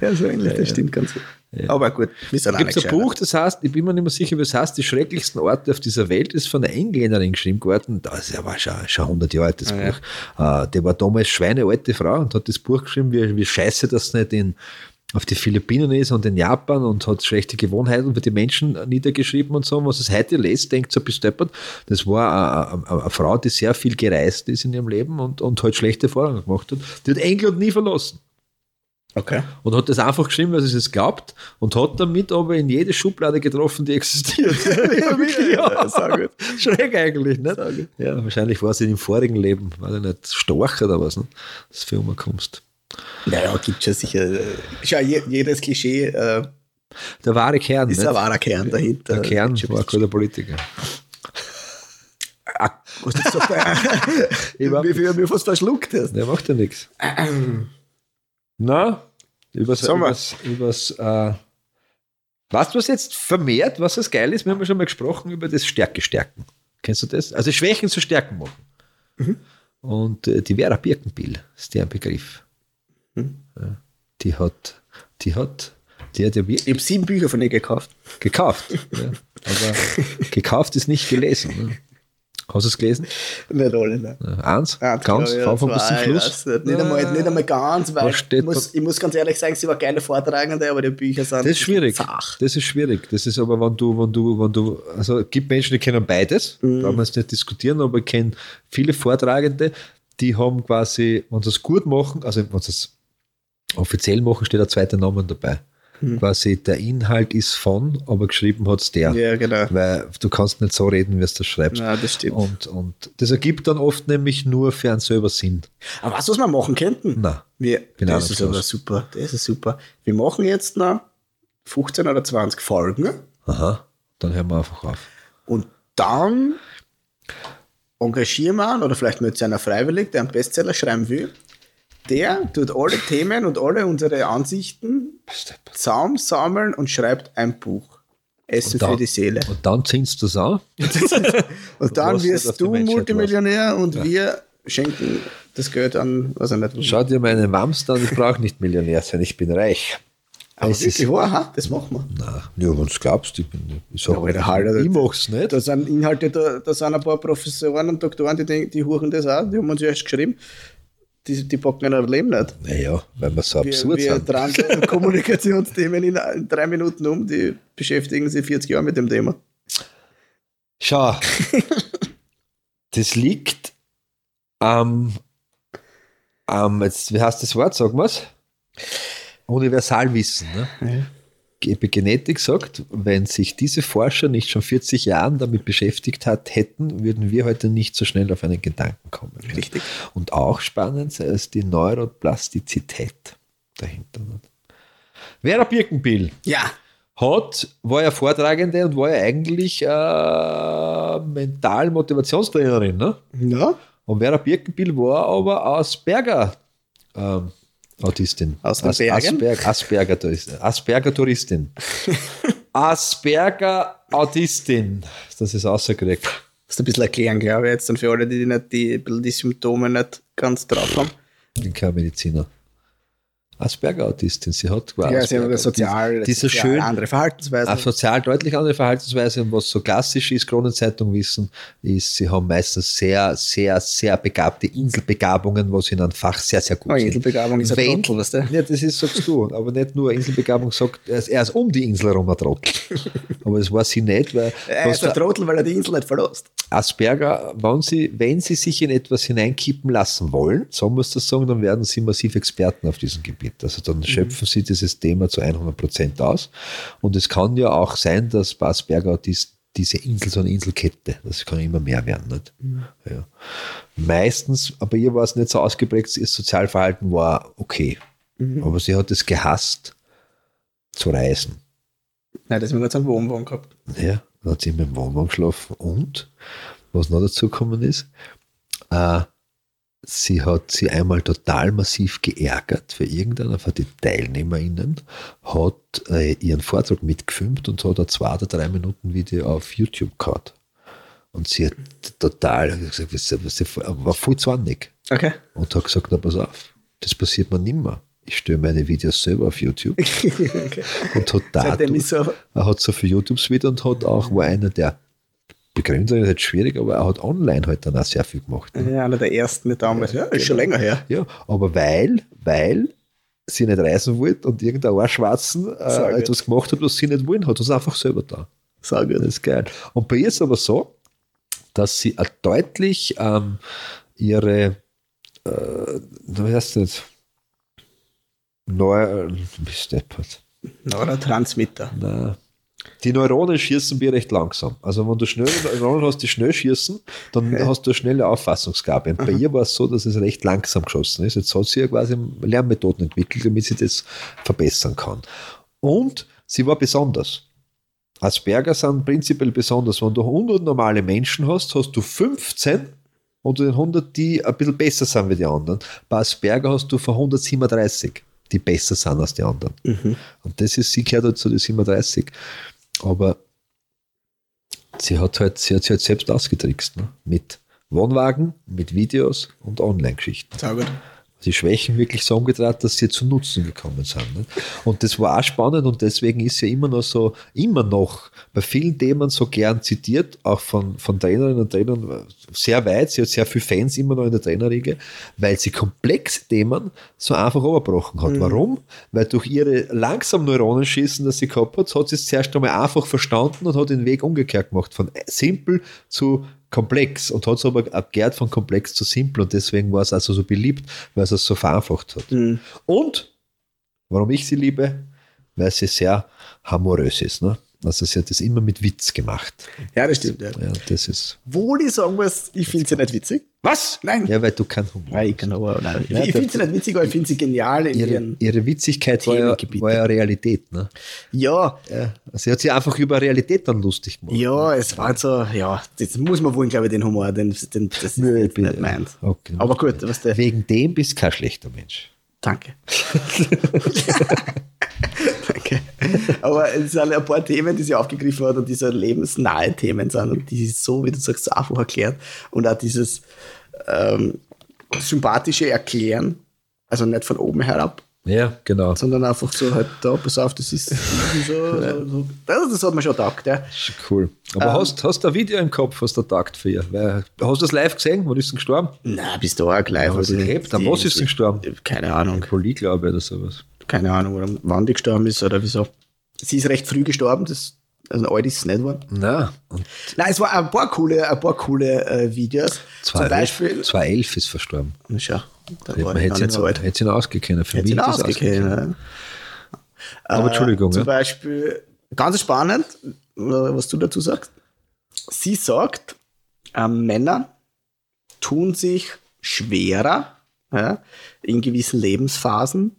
Ja, so ähnlich, das stimmt ganz gut. Aber gut, Da gibt es ein. Buch, das heißt, ich bin mir nicht mehr sicher, wie es heißt, die schrecklichsten Orte auf dieser Welt ist von einer Engländerin geschrieben geworden. Das ist aber schon, schon 100 Jahre altes Ah, ja. Buch. Äh, die war damals schweinealte Frau und hat das Buch geschrieben, wie, wie scheiße das nicht in, auf die Philippinen ist und in Japan und hat schlechte Gewohnheiten für die Menschen niedergeschrieben und so. Und was es heute lest, denkt so bis deppert. Das war eine, eine, eine Frau, die sehr viel gereist ist in ihrem Leben und, und halt schlechte Erfahrungen gemacht hat. Die hat England nie verlassen. Okay. Und hat das einfach geschrieben, weil sie es glaubt und hat damit aber in jede Schublade getroffen, die existiert. ja, wirklich, ja. Schräg eigentlich, nicht? Gut. Ja, wahrscheinlich war sie im vorigen Leben, weil du nicht Storch oder was, ne? dass du für immer kommst. Naja, gibt schon sicher. äh, Schau, je, jedes Klischee äh, Der wahre Kern, ist nicht? ein wahrer Kern dahinter. Der Kern war ein guter Politiker. Was du gesagt hast. Ich war- Wie viel mir fast verschluckt hast. Der macht ja nichts. Na, übers, Sag mal. übers, übers äh, weißt du, was jetzt vermehrt, was das geil ist? Wir haben ja schon mal gesprochen über das Stärke stärken. Kennst du das? Also Schwächen zu Stärken machen. Mhm. Und äh, die Vera Birkenbill ist der Begriff. Ja, die hat, die hat, die hat ja wirklich Ich habe sieben Bücher von ihr gekauft. gekauft. ja. Aber gekauft ist nicht gelesen. Ne? Hast du es gelesen? Nicht alle, ne? Ja, Eins, Ah, ganz, ich, von Anfang bis zum Schluss. Nicht, nicht, einmal, nicht einmal ganz, weil ich muss, ich muss ganz ehrlich sagen, sie war geile Vortragende, aber die Bücher sind Das ist schwierig. zach. Das ist schwierig. Das ist aber, wenn du, wenn du, wenn du, also es gibt Menschen, die kennen beides, Mhm. brauchen wir es nicht diskutieren, aber ich kenne viele Vortragende, die haben quasi, wenn sie es gut machen, also wenn sie es offiziell machen, steht ein zweiter Name dabei. Quasi der Inhalt ist von, aber geschrieben hat es der. Ja, genau. Weil du kannst nicht so reden, wie du das schreibst. Ja, das stimmt. Und, und das ergibt dann oft nämlich nur für einen selber Sinn. Aber was, was wir machen könnten? Wir, Bin das auch ist aber super. Das ist super. Wir machen jetzt noch 15 oder 20 Folgen aha, dann hören wir einfach auf. und dann engagieren wir einen, oder vielleicht mit einer freiwillig, der einen Bestseller schreiben will. Der tut alle Themen und alle unsere Ansichten zusammensammeln und schreibt ein Buch. Essen dann- für die Seele. Und dann ziehst du es an. Und dann wirst du Multimillionär und wir schenken das Geld an, was er nicht Schau dir meine Wams an, ich brauche nicht Millionär sein, ich bin reich. Aber Es ist- wahr, ha? das machen wir. Na, ja, wenn du glaubst, ich bin. Ich, sag, Ja, der Haller- ich mach's nicht. Da sind Inhalte, da, da sind ein paar Professoren und Doktoren, die, die huchen das auch, die haben uns ja erst geschrieben, die, die packen ein Leben nicht. Naja, weil wir so Wir, absurd wir sind. dran Kommunikationsthemen in, in drei Minuten um, die beschäftigen sich 40 Jahre mit dem Thema. Schau, das liegt am, am jetzt, wie heißt das Wort, sagen wir's? Universalwissen. Ne? Epigenetik sagt, wenn sich diese Forscher nicht schon 40 Jahren damit beschäftigt hat, hätten, würden wir heute nicht so schnell auf einen Gedanken kommen. Richtig. Und auch spannend ist die Neuroplastizität dahinter. Vera Birkenbill Ja. hat, war ja Vortragende und war ja eigentlich äh, Mental-Motivationstrainerin. Ne? Ja. Und Vera Birkenbill war aber Asperger ähm, Autistin. Aus den As- Bergen? Asperger, Asperger, Touristin. Asperger Touristin. Asperger Autistin. Das ist ausgekriegt. Musst du ein bisschen erklären, glaube ich, jetzt dann für alle, die nicht die, die Symptome nicht ganz drauf haben. Ich bin kein Mediziner. Asperger-Autistin. Sie hat quasi Ja, sie Asperger. eine sozial, Diese sozial schön- andere Verhaltensweise. Eine sozial deutlich andere Verhaltensweise und was so klassisch ist, Kronenzeitung wissen, ist, sie haben meistens sehr, sehr, sehr begabte Inselbegabungen, was in einem Fach sehr, sehr gut Oh, sind. Inselbegabung ist ein Trottel, weißt du? Ja, das ist, sagst du, aber nicht nur Inselbegabung sagt, er ist, um die Insel herum ein Trottel. aber das war sie nicht, weil Er ist ein der Trottel, weil er die Insel nicht verlässt. Asperger, wenn sie, wenn sie sich in etwas hineinkippen lassen wollen, so muss das sagen, dann werden sie massiv Experten auf diesem Gebiet. Also dann schöpfen sie dieses Thema zu 100 Prozent aus. Und es kann ja auch sein, dass bei Asperger dies, diese Insel, so eine Inselkette, das kann immer mehr werden. Nicht? Ja. Meistens, aber ihr war es nicht so ausgeprägt, ihr Sozialverhalten war okay. Aber sie hat es gehasst, zu reisen. Nein, deswegen hat es einen Wohnwagen gehabt. Ja, dann hat sie immer im Wohnwagen geschlafen. Und, was noch dazu gekommen ist, äh, sie hat sie einmal total massiv geärgert, für irgendeiner von den TeilnehmerInnen hat äh, ihren Vortrag mitgefilmt und hat ein zwei oder drei Minuten Video auf YouTube gehabt. Und sie hat total gesagt, sie war voll zornig Okay. und hat gesagt, na pass auf, das passiert mir nimmer. Ich stelle meine Videos selber auf YouTube okay. und hat dadurch so, er hat so viele YouTubes wieder und hat auch, war einer der Begründer, ist halt schwierig, aber er hat online halt dann auch sehr viel gemacht. Ne? ja, einer der ersten damals. Ja, ist schon länger her. Ja, aber weil, weil sie nicht reisen wollte und irgendein Arschschwarzen Sehr äh, etwas gemacht hat, was sie nicht wollen, hat er es einfach selber da. Sag Das gut. ist geil. Und bei ihr ist aber so, dass sie auch deutlich ähm, ihre, äh, wie heißt das? Neu. Neurotransmitter. Na. Die Neuronen schießen wir recht langsam. Also wenn du schnell Neuronen hast, die schnell schießen, dann hast du eine schnelle Auffassungsgabe. Und bei ihr war es so, dass es recht langsam geschossen ist. Jetzt hat sie ja quasi Lernmethoden entwickelt, damit sie das verbessern kann. Und sie war besonders. Asperger sind prinzipiell besonders. Wenn du 100 normale Menschen hast, hast du 15 unter den 100, die ein bisschen besser sind wie die anderen. Bei Asperger hast du von 137, die besser sind als die anderen. Und das ist, sie gehört halt zu den 37. Aber sie hat halt, sie hat sich halt selbst ausgetrickst, ne? Mit Wohnwagen, mit Videos und Online-Geschichten Sehr gut. Die Schwächen wirklich so umgedreht, dass sie zu Nutzen gekommen sind. Ne? Und das war auch spannend und deswegen ist sie immer noch so, immer noch bei vielen Themen so gern zitiert, auch von, von Trainerinnen und Trainern sehr weit. Sie hat sehr viele Fans immer noch in der Trainerriege, weil sie komplexe Themen so einfach überbrochen hat. Warum? Weil durch ihre langsam Neuronenschießen, das sie gehabt hat, hat sie es zuerst einmal einfach verstanden und hat den Weg umgekehrt gemacht, von simpel zu komplex und hat es aber abgehört von komplex zu simpel und deswegen war es also so beliebt, weil sie es so vereinfacht hat. Und warum ich sie liebe, weil sie sehr humorös ist. Ne? Also sie hat das immer mit Witz gemacht. Ja, das stimmt. Ja. Ja, das ist. Wo ich sagen muss, ich finde sie nicht witzig. Was? Nein. Ja, weil du kein Humor. Nein, ich nein. Ja, ich finde sie nicht witzig, aber ich finde sie genial in Ihre, ihren. ihre Witzigkeit war ja, war ja Realität. Ne? Ja, Ja. Also sie hat sich einfach über Realität dann lustig gemacht. ja, es war so, ja, das muss man wohl, glaube ich, den Humor, den, den, das ist Nö, bin- nicht meins. Okay. Aber gut, was der. Wegen dem bist du kein schlechter Mensch. Danke. Danke. Aber es sind ein paar Themen, die sie aufgegriffen hat und die so lebensnahe Themen sind und die sie so, wie du sagst, so einfach erklärt. Und auch dieses ähm, sympathische Erklären, also nicht von oben herab, Ja, genau. sondern einfach so halt da, pass auf, das ist, so, so, so. Das, das hat man schon gedacht, ja. Cool. Aber Ähm. hast, hast du ein Video im Kopf, was der tagt für ihr? Weil, hast du das live gesehen? Wann ist denn gestorben? Na, bis da auch gleich. Ja, was Also, gelebt? An was ist sie gestorben? Keine Ahnung. Poli, glaube ich, oder sowas. Keine Ahnung, wann die gestorben ist oder wieso. Sie ist recht früh gestorben, das, also alt ist es nicht geworden. Na, Nein, es war ein paar coole, ein paar coole äh, Videos. Zum 2011 Beispiel. 2011 ist verstorben. Na schau, da Hätte war man hätte sie alt. hätte sie ihn ausgekennen. Für Hätte mich ist ausgekennen. Aber Äh, Entschuldigung, Zum ja. Beispiel, ganz spannend, äh, was du dazu sagst. Sie sagt, äh, Männer tun sich schwerer ja, in gewissen Lebensphasen,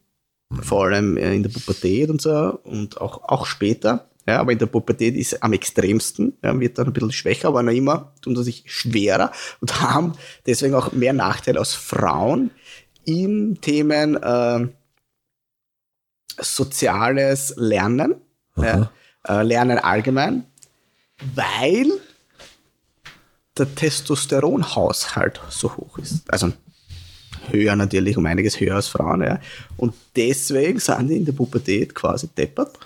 vor allem äh, in der Pubertät und so und auch, auch später. Ja, aber in der Pubertät ist es am extremsten, ja, wird dann ein bisschen schwächer, aber noch immer tun sie sich schwerer und haben deswegen auch mehr Nachteile als Frauen in Themen äh, soziales Lernen, ja, äh, Lernen allgemein, weil der Testosteronhaushalt so hoch ist. Also höher natürlich, um einiges höher als Frauen. Ja. Und deswegen sind die in der Pubertät quasi deppert.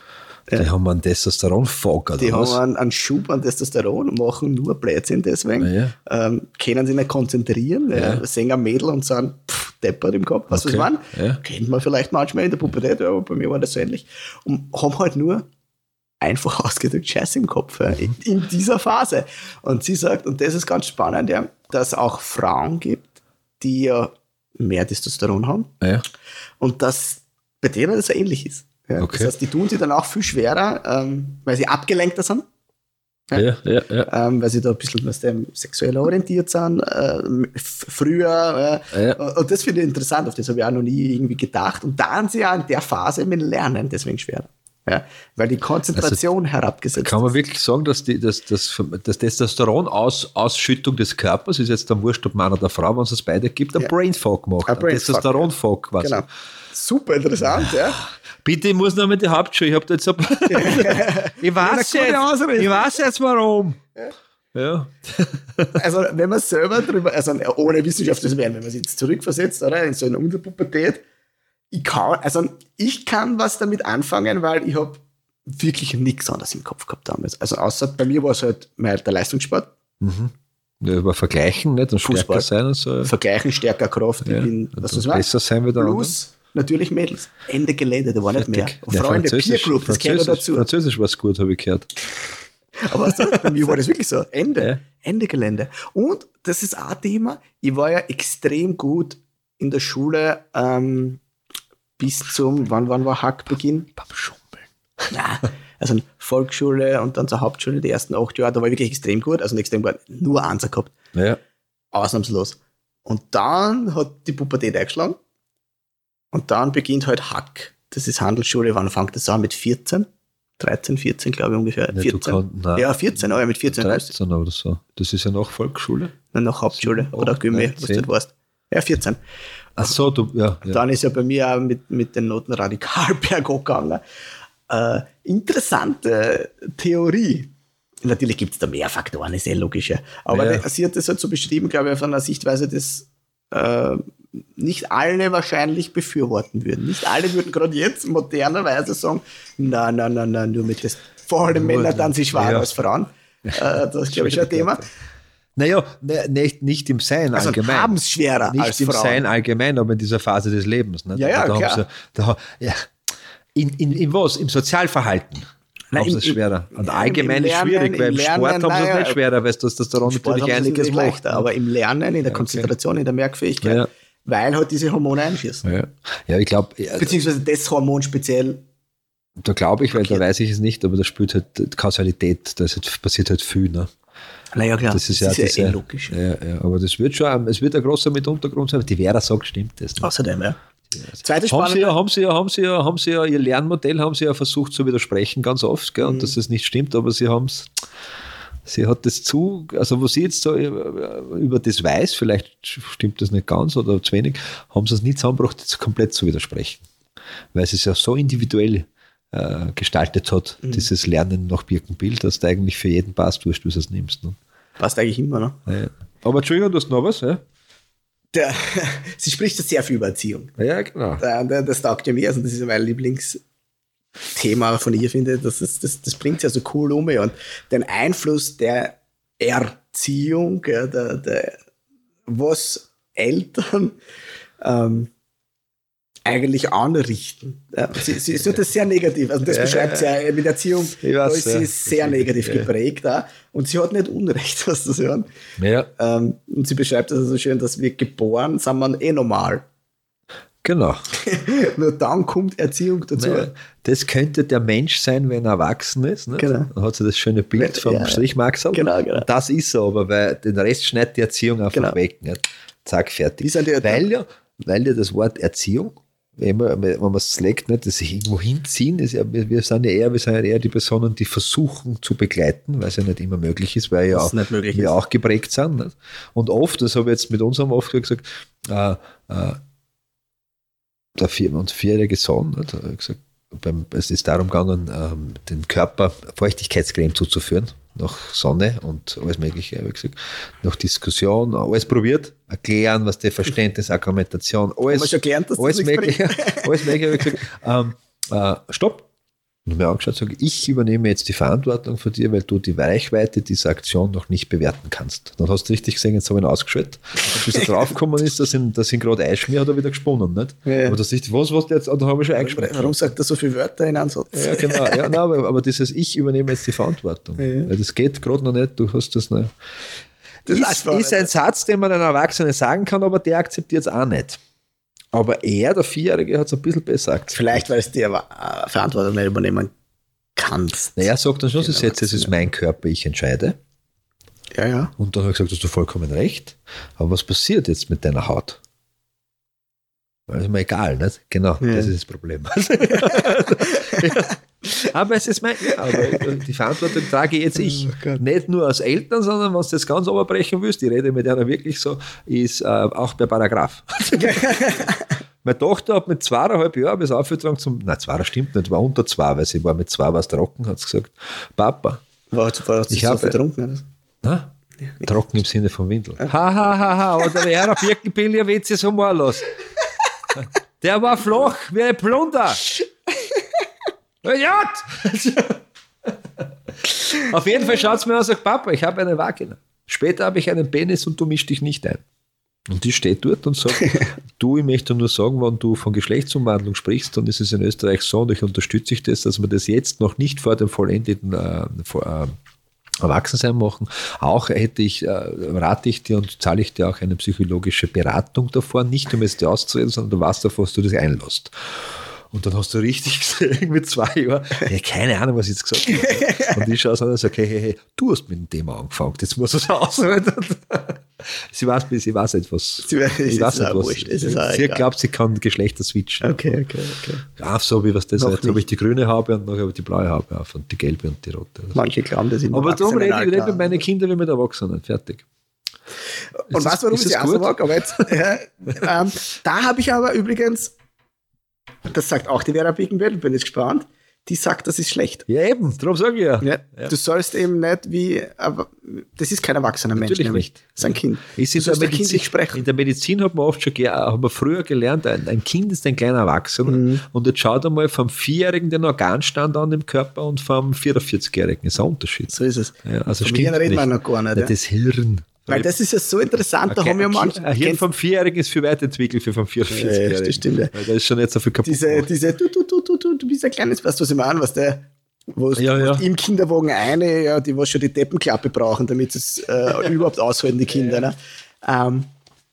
Die haben einen Testosteron-Fog oder Die was? haben einen, einen Schub an Testosteron und machen nur Blödsinn deswegen. Ja, Ähm, können sich nicht konzentrieren, ja. Ja. sehen ein Mädel und sind pff, deppert im Kopf. Was Okay. was man? Ja. Kennt man vielleicht manchmal in der Pubertät, ja, aber bei mir war das so ähnlich. Und haben halt nur einfach ausgedrückt Scheiß im Kopf ja, in, in dieser Phase. Und sie sagt, und das ist ganz spannend, ja, dass es auch Frauen gibt, die ja mehr Testosteron haben Ja. und dass bei denen das ähnlich ist. Ja, Okay. Das heißt, die tun sie dann auch viel schwerer, ähm, weil sie abgelenkter sind, Ja, ja, ja. ähm, weil sie da ein bisschen was dem sexuell orientiert sind, äh, früher. Äh, Ja. Und das finde ich interessant, auf das habe ich auch noch nie irgendwie gedacht. Und da haben sie ja in der Phase mit dem Lernen deswegen schwerer. Ja, weil die Konzentration herabgesetzt Kann man wirklich sagen, dass die, dass, dass, dass Testosteron-Ausschüttung des Körpers, ist jetzt dann wurscht, ob Mann oder Frau, wenn es es beide gibt, ein Ja. Brain Fog macht. Ein Ein Testosteron-Fog ist. quasi. Genau. Super interessant, ja. Bitte, ich muss noch mit die Hauptschule. Ich habe da jetzt ein Ich weiß Ausrede. Ich weiß jetzt warum. Ja. Also, wenn man selber drüber, also ohne Wissenschaft das werden, wenn man sich jetzt zurückversetzt, oder, in so eine Unterpubertät, ich kann, also ich kann was damit anfangen, weil ich habe wirklich nichts anderes im Kopf gehabt damals. Also außer bei mir war es halt mal der Leistungssport, ja. Über Vergleichen, nicht? Und stärker Fußball. sein und so. Vergleichen, stärker Kraft, ich Ja. bin, was das war. Besser sein wie der andere. Plus natürlich Mädels. Ende Gelände, da war nicht mehr. Ja, Freunde, Peer Group, das gehört dazu. Französisch war es gut, habe ich gehört. Aber du, bei mir war das wirklich so. Ende. Ja. Ende Gelände. Und das ist auch ein Thema. Ich war ja extrem gut in der Schule ähm, bis zum, wann, wann war Hackbeginn? Beim Schummeln. Ja, also Volksschule und dann zur Hauptschule, die ersten acht Jahre, da war ich wirklich extrem gut, also extrem gut, nur Einser gehabt, Ja. ausnahmslos. Und dann hat die Pubertät eingeschlagen und dann beginnt halt Hack. Das ist Handelsschule, wann fängt das an? Mit 14? 13, 14, glaube ich ungefähr. Ja, 14. du kann, nein, ja, 14, aber mit 14 kommst 13 oder so. Das ist ja noch Volksschule. du nach Hauptschule Sieben, oder acht, Gymme, neun, was du weißt. Ja, 14. Ach so, du, ja. ja. Dann ist ja bei mir auch mit, mit den Noten radikal bergab gegangen. Äh, interessante Theorie. Natürlich gibt es da mehr Faktoren, ist eh logisch. ja. Aber Ja. sie hat das halt so beschrieben, glaube ich, von einer Sichtweise, dass äh, nicht alle wahrscheinlich befürworten würden. Nicht alle würden gerade jetzt modernerweise sagen, na, na, na, na, nur mit das vor allem Nur- Männer dann sich schwanger ja. als Frauen. Äh, das ist, glaube ich, schon ein Thema. Naja, ne, nicht, nicht im Sein Also allgemein. haben es schwerer nicht als im Frauen. Sein allgemein, aber in dieser Phase des Lebens. Ne? Ja, ja, da klar. Sie, da, ja, in, in, in was? Im Sozialverhalten Nein, haben sie es schwerer. Und allgemein ist Lernen- schwierig, weil im im Sport Lernen, haben sie es nicht schwerer, weil das Sport natürlich einiges macht. leichter, aber im Lernen, in der Konzentration, in der Merkfähigkeit, Ja. weil halt diese Hormone einschießen. Ja, ja ich glaube, Beziehungsweise das Hormon speziell. da glaube ich, weil da weiß ich es nicht, aber da spielt halt Kausalität, da halt, passiert halt viel. Ne? Naja, klar, Das ist ja, eh diese, logisch. Ja, ja, aber das wird schon, es wird ein großer Mituntergrund sein. Die Vera sagt, stimmt das. Ne? Außerdem, ja. Zweites Haben sie, ja, haben, sie ja, haben, sie ja, haben sie ja ihr Lernmodell haben sie ja versucht zu widersprechen, ganz oft, gell, Mhm. und dass das nicht stimmt, aber sie haben es, sie hat das zu, also wo sie jetzt so über das weiß, vielleicht stimmt das nicht ganz oder zu wenig, haben sie es nie zusammengebracht, das komplett zu widersprechen. Weil es ja so individuell äh, gestaltet hat, Mhm. dieses Lernen nach Birkenbild, dass da eigentlich für jeden passt, wurscht, wie du es nimmst. Ne? passt eigentlich immer, ne? Ja. Aber Entschuldigung, du hast noch was, ja? Der, sie spricht ja sehr viel über Erziehung. Ja, genau. Das taugt ja mir, also das ist ja mein Lieblingsthema von ihr, finde ich. Das, ist, das, das bringt ja so cool um. Und den Einfluss der Erziehung, der, der, was Eltern ähm, eigentlich anrichten. Ja, sie, sie, tut das sehr negativ. Also das Ja, beschreibt sie ja mit Erziehung, da ist sie ja. sehr negativ Ja. geprägt. Auch. Und sie hat nicht Unrecht, was das hören. Ja, Ähm, und sie beschreibt das so schön, dass wir geboren sind wir eh normal. genau. Nur dann kommt Erziehung dazu. Naja, das könnte der Mensch sein, wenn er erwachsen ist. Nicht? Genau. Dann hat sie das schöne Bild Ja, vom ja. Strichmaxel. Genau, genau. Und das ist so, aber weil den Rest schneidet die Erziehung einfach Genau. weg. Nicht? Zack, fertig. Weil, ja, weil ja das Wort Erziehung, wenn man wenn man es legt, nicht, das sich irgendwo hinziehen, ist ja, wir, sind ja eher, wir sind ja eher die Personen, die versuchen zu begleiten, weil es ja nicht immer möglich ist, weil ja auch, wir ist. auch geprägt sind. Nicht? Und oft, das habe ich jetzt mit unserem oft gesagt, äh, äh, der vier, und vierjährige Sohn, nicht, hat gesagt, beim, es ist darum gegangen, ähm, den Körper Feuchtigkeitscreme zuzuführen, nach Sonne und alles Mögliche, habe ich gesagt, nach Diskussion, alles probiert, erklären, was der Verständnis, Argumentation, alles, Haben wir schon gelernt, dass das alles Mögliche, alles Mögliche, habe ich gesagt, ähm, äh, stopp. Und mir angeschaut, sage ich übernehme jetzt die Verantwortung für dir, weil du die Reichweite dieser Aktion noch nicht bewerten kannst. Dann hast du richtig gesehen, jetzt habe ich ihn ausgeschaltet. Und bis er draufgekommen ist, dass ihn, dass ihn gerade einschmier, hat er wieder gesponnen. Nicht? Ja. Aber das ist, was, was jetzt, da habe ich schon eingeschaltet. Warum sagt er so viele Wörter in einem Satz? Ja, genau. Ja, nein, aber, aber dieses Ich übernehme jetzt die Verantwortung. Ja. Weil das geht gerade noch nicht, du hast das nicht. Das ist, ist ein. Satz, den man einem Erwachsenen sagen kann, aber der akzeptiert es auch nicht. Aber er, der Vierjährige, hat es ein bisschen besser akzeptiert. Vielleicht, weil es die äh, Verantwortung nicht übernehmen kannst. Na, er sagt dann schon, sie Genau, setzt, es ist mein Körper, ich entscheide. Ja, ja. Und dann habe ich gesagt, hast du vollkommen recht. Aber was passiert jetzt mit deiner Haut? Ist mir egal, nicht? Genau, Ja. das ist das Problem. ja. Aber es ist mein, ja, aber die Verantwortung trage jetzt ich. Oh. Nicht nur als Eltern, sondern wenn du das ganz oberbrechen willst, ich rede mit einer wirklich so, ist äh, auch bei Paragraph. Meine Tochter hat mit zweieinhalb Jahren bis aufgetragen zum, nein, zwei stimmt nicht, war unter zwei, weil sie war mit zwei was trocken, hat sie gesagt, Papa, War, war Ich so habe- vertrunken? na? Trocken im Sinne von Windel. Ha, ha, ha, ha, aber der Herr Birkenbill wird sich so los. Der war flach wie ein Plunder. Idiot! Auf jeden Fall schaut es mir an und sagt, Papa, ich habe eine Vagina. Später habe ich einen Penis und du mischst dich nicht ein. Und die steht dort und sagt, du, ich möchte nur sagen, wenn du von Geschlechtsumwandlung sprichst, dann ist es in Österreich so und ich unterstütze ich das, dass man das jetzt noch nicht vor dem vollendeten äh, vor, äh, Erwachsensein machen. Auch hätte ich, äh, rate ich dir und zahle ich dir auch eine psychologische Beratung davor, nicht um es dir auszureden, sondern du weißt davor, was du das einlässt. Und dann hast du richtig gesehen mit zwei Jahren, ja, keine Ahnung, was ich jetzt gesagt habe. Und ich schaue so an und sage, hey, hey, hey, du hast mit dem Thema angefangen, jetzt muss es aushalten. sie weiß, sie weiß etwas. Sie weiß, es ich weiß ist nicht auch was. wurscht, sie glaubt, sie kann Geschlechter switchen. Okay, okay, okay. Ja, so wie was das jetzt habe ich die grüne Haube und nachher habe ich die blaue Haube auf und die gelbe und die rote. Manche glauben, das sind Aber darum rede ich nicht mit meinen Kindern wie mit Erwachsenen. Fertig. Und weißt du, warum ist ich das auch so mag? Aber jetzt, ja, ähm, da habe ich aber übrigens, das sagt auch die Vera Bickenbild, bin jetzt gespannt, die sagt, das ist schlecht. Ja, eben, darum sage ich ja. Ja, Du sollst eben nicht wie, aber das ist kein erwachsener Mensch, Natürlich nicht. Das ist ein Kind. Ist du in, der sollst Medizin, nicht sprechen. in der Medizin hat man oft schon, hat man früher gelernt, ein, ein Kind ist ein kleiner Erwachsener. Mhm. Und jetzt schaut einmal vom Vierjährigen den Organstand an im Körper und vom 44-Jährigen. Ist ein Unterschied. So ist es. Ja, also Von stimmt reden wir noch gar nicht. Ja. Das Hirn. Weil das ist ja so interessant, da Okay, haben wir manche. Ein Hirn vom Vierjährigen ist viel weiter entwickelt wie vom 44-Jährigen. Ja, das stimmt, ja. Weil da ist schon nicht so viel kaputt. diese, gemacht. diese, du, du, du, du, du, du bist ein kleines, weißt du, was ich meine, was der, wo es Ja, ja. im Kinderwagen eine, ja, die was schon die Deppenklappe brauchen, damit es äh, überhaupt aushalten, die Kinder. Ne? Ähm,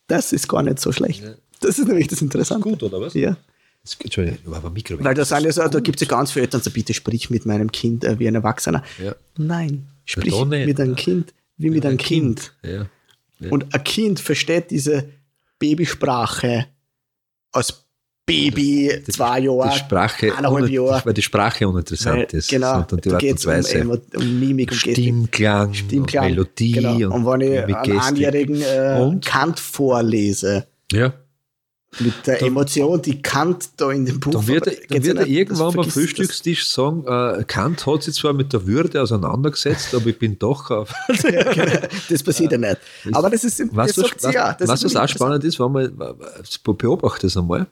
das ist gar nicht so schlecht. Das ist nämlich das Interessante. Gut, oder was? Ja. Das- Entschuldigung, aber Mikro. Weil da sind ja so, da gibt es ja ganz viele Eltern, so bitte sprich mit meinem Kind äh, wie ein Erwachsener. Ja. Nein, sprich mit einem ne? Kind wie mit einem kind. Ja. Ja. Und ein Kind versteht diese Babysprache als Baby, zwei Jahre, die Sprache, eineinhalb Jahre. weil die Sprache uninteressant Weil, ist. genau, sondern die da geht es um, und um Mimik und. Stimmklang, Stimmklang. und Melodie genau. und, wenn ich einen. Einjährigen äh, Und? Kant vorlese, Ja, mit der Emotion, die Kant da in dem Buch dann wird, er- dann wird er irgendwann das am vergisst das. Frühstückstisch sagen, äh, Kant hat sich zwar mit der Würde auseinandergesetzt, aber ich bin doch auf. Ja, genau. das passiert ja nicht. Aber das ist, Was, das was, ja. Das was, was auch spannend ist, wenn man beobachtet es einmal.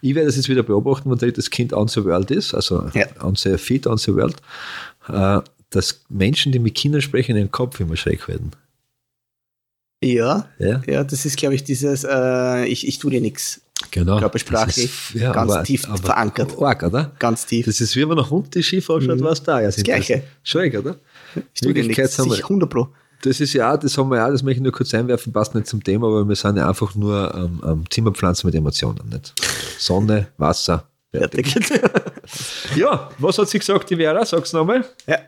Ich werde das jetzt wieder beobachten, wenn drittes Kind on the world ist, also Ja. on the feet, on the world, äh, dass Menschen, die mit Kindern sprechen, ihren Kopf immer schräg werden. Ja, Ja, ja, das ist, glaube ich, dieses, äh, ich, ich tue dir nichts. Genau. Körpersprachlich ja, ganz aber- tief aber verankert. Arg, oder? Ganz tief. Das ist wie wenn ein Hund die Schiff ausschaut, was da. Ja, das Gleiche. Schräg, oder? dir Wirklichkeit haben wir- Sich 100 Pro. Das ist ja das haben wir ja das möchte ich nur kurz einwerfen, passt nicht zum Thema, aber wir sind ja einfach nur ähm, ähm, Zimmerpflanzen mit Emotionen, nicht? Sonne, Wasser. Fertig. Ja, was hat sie gesagt, die Vera? Sag's nochmal. ja.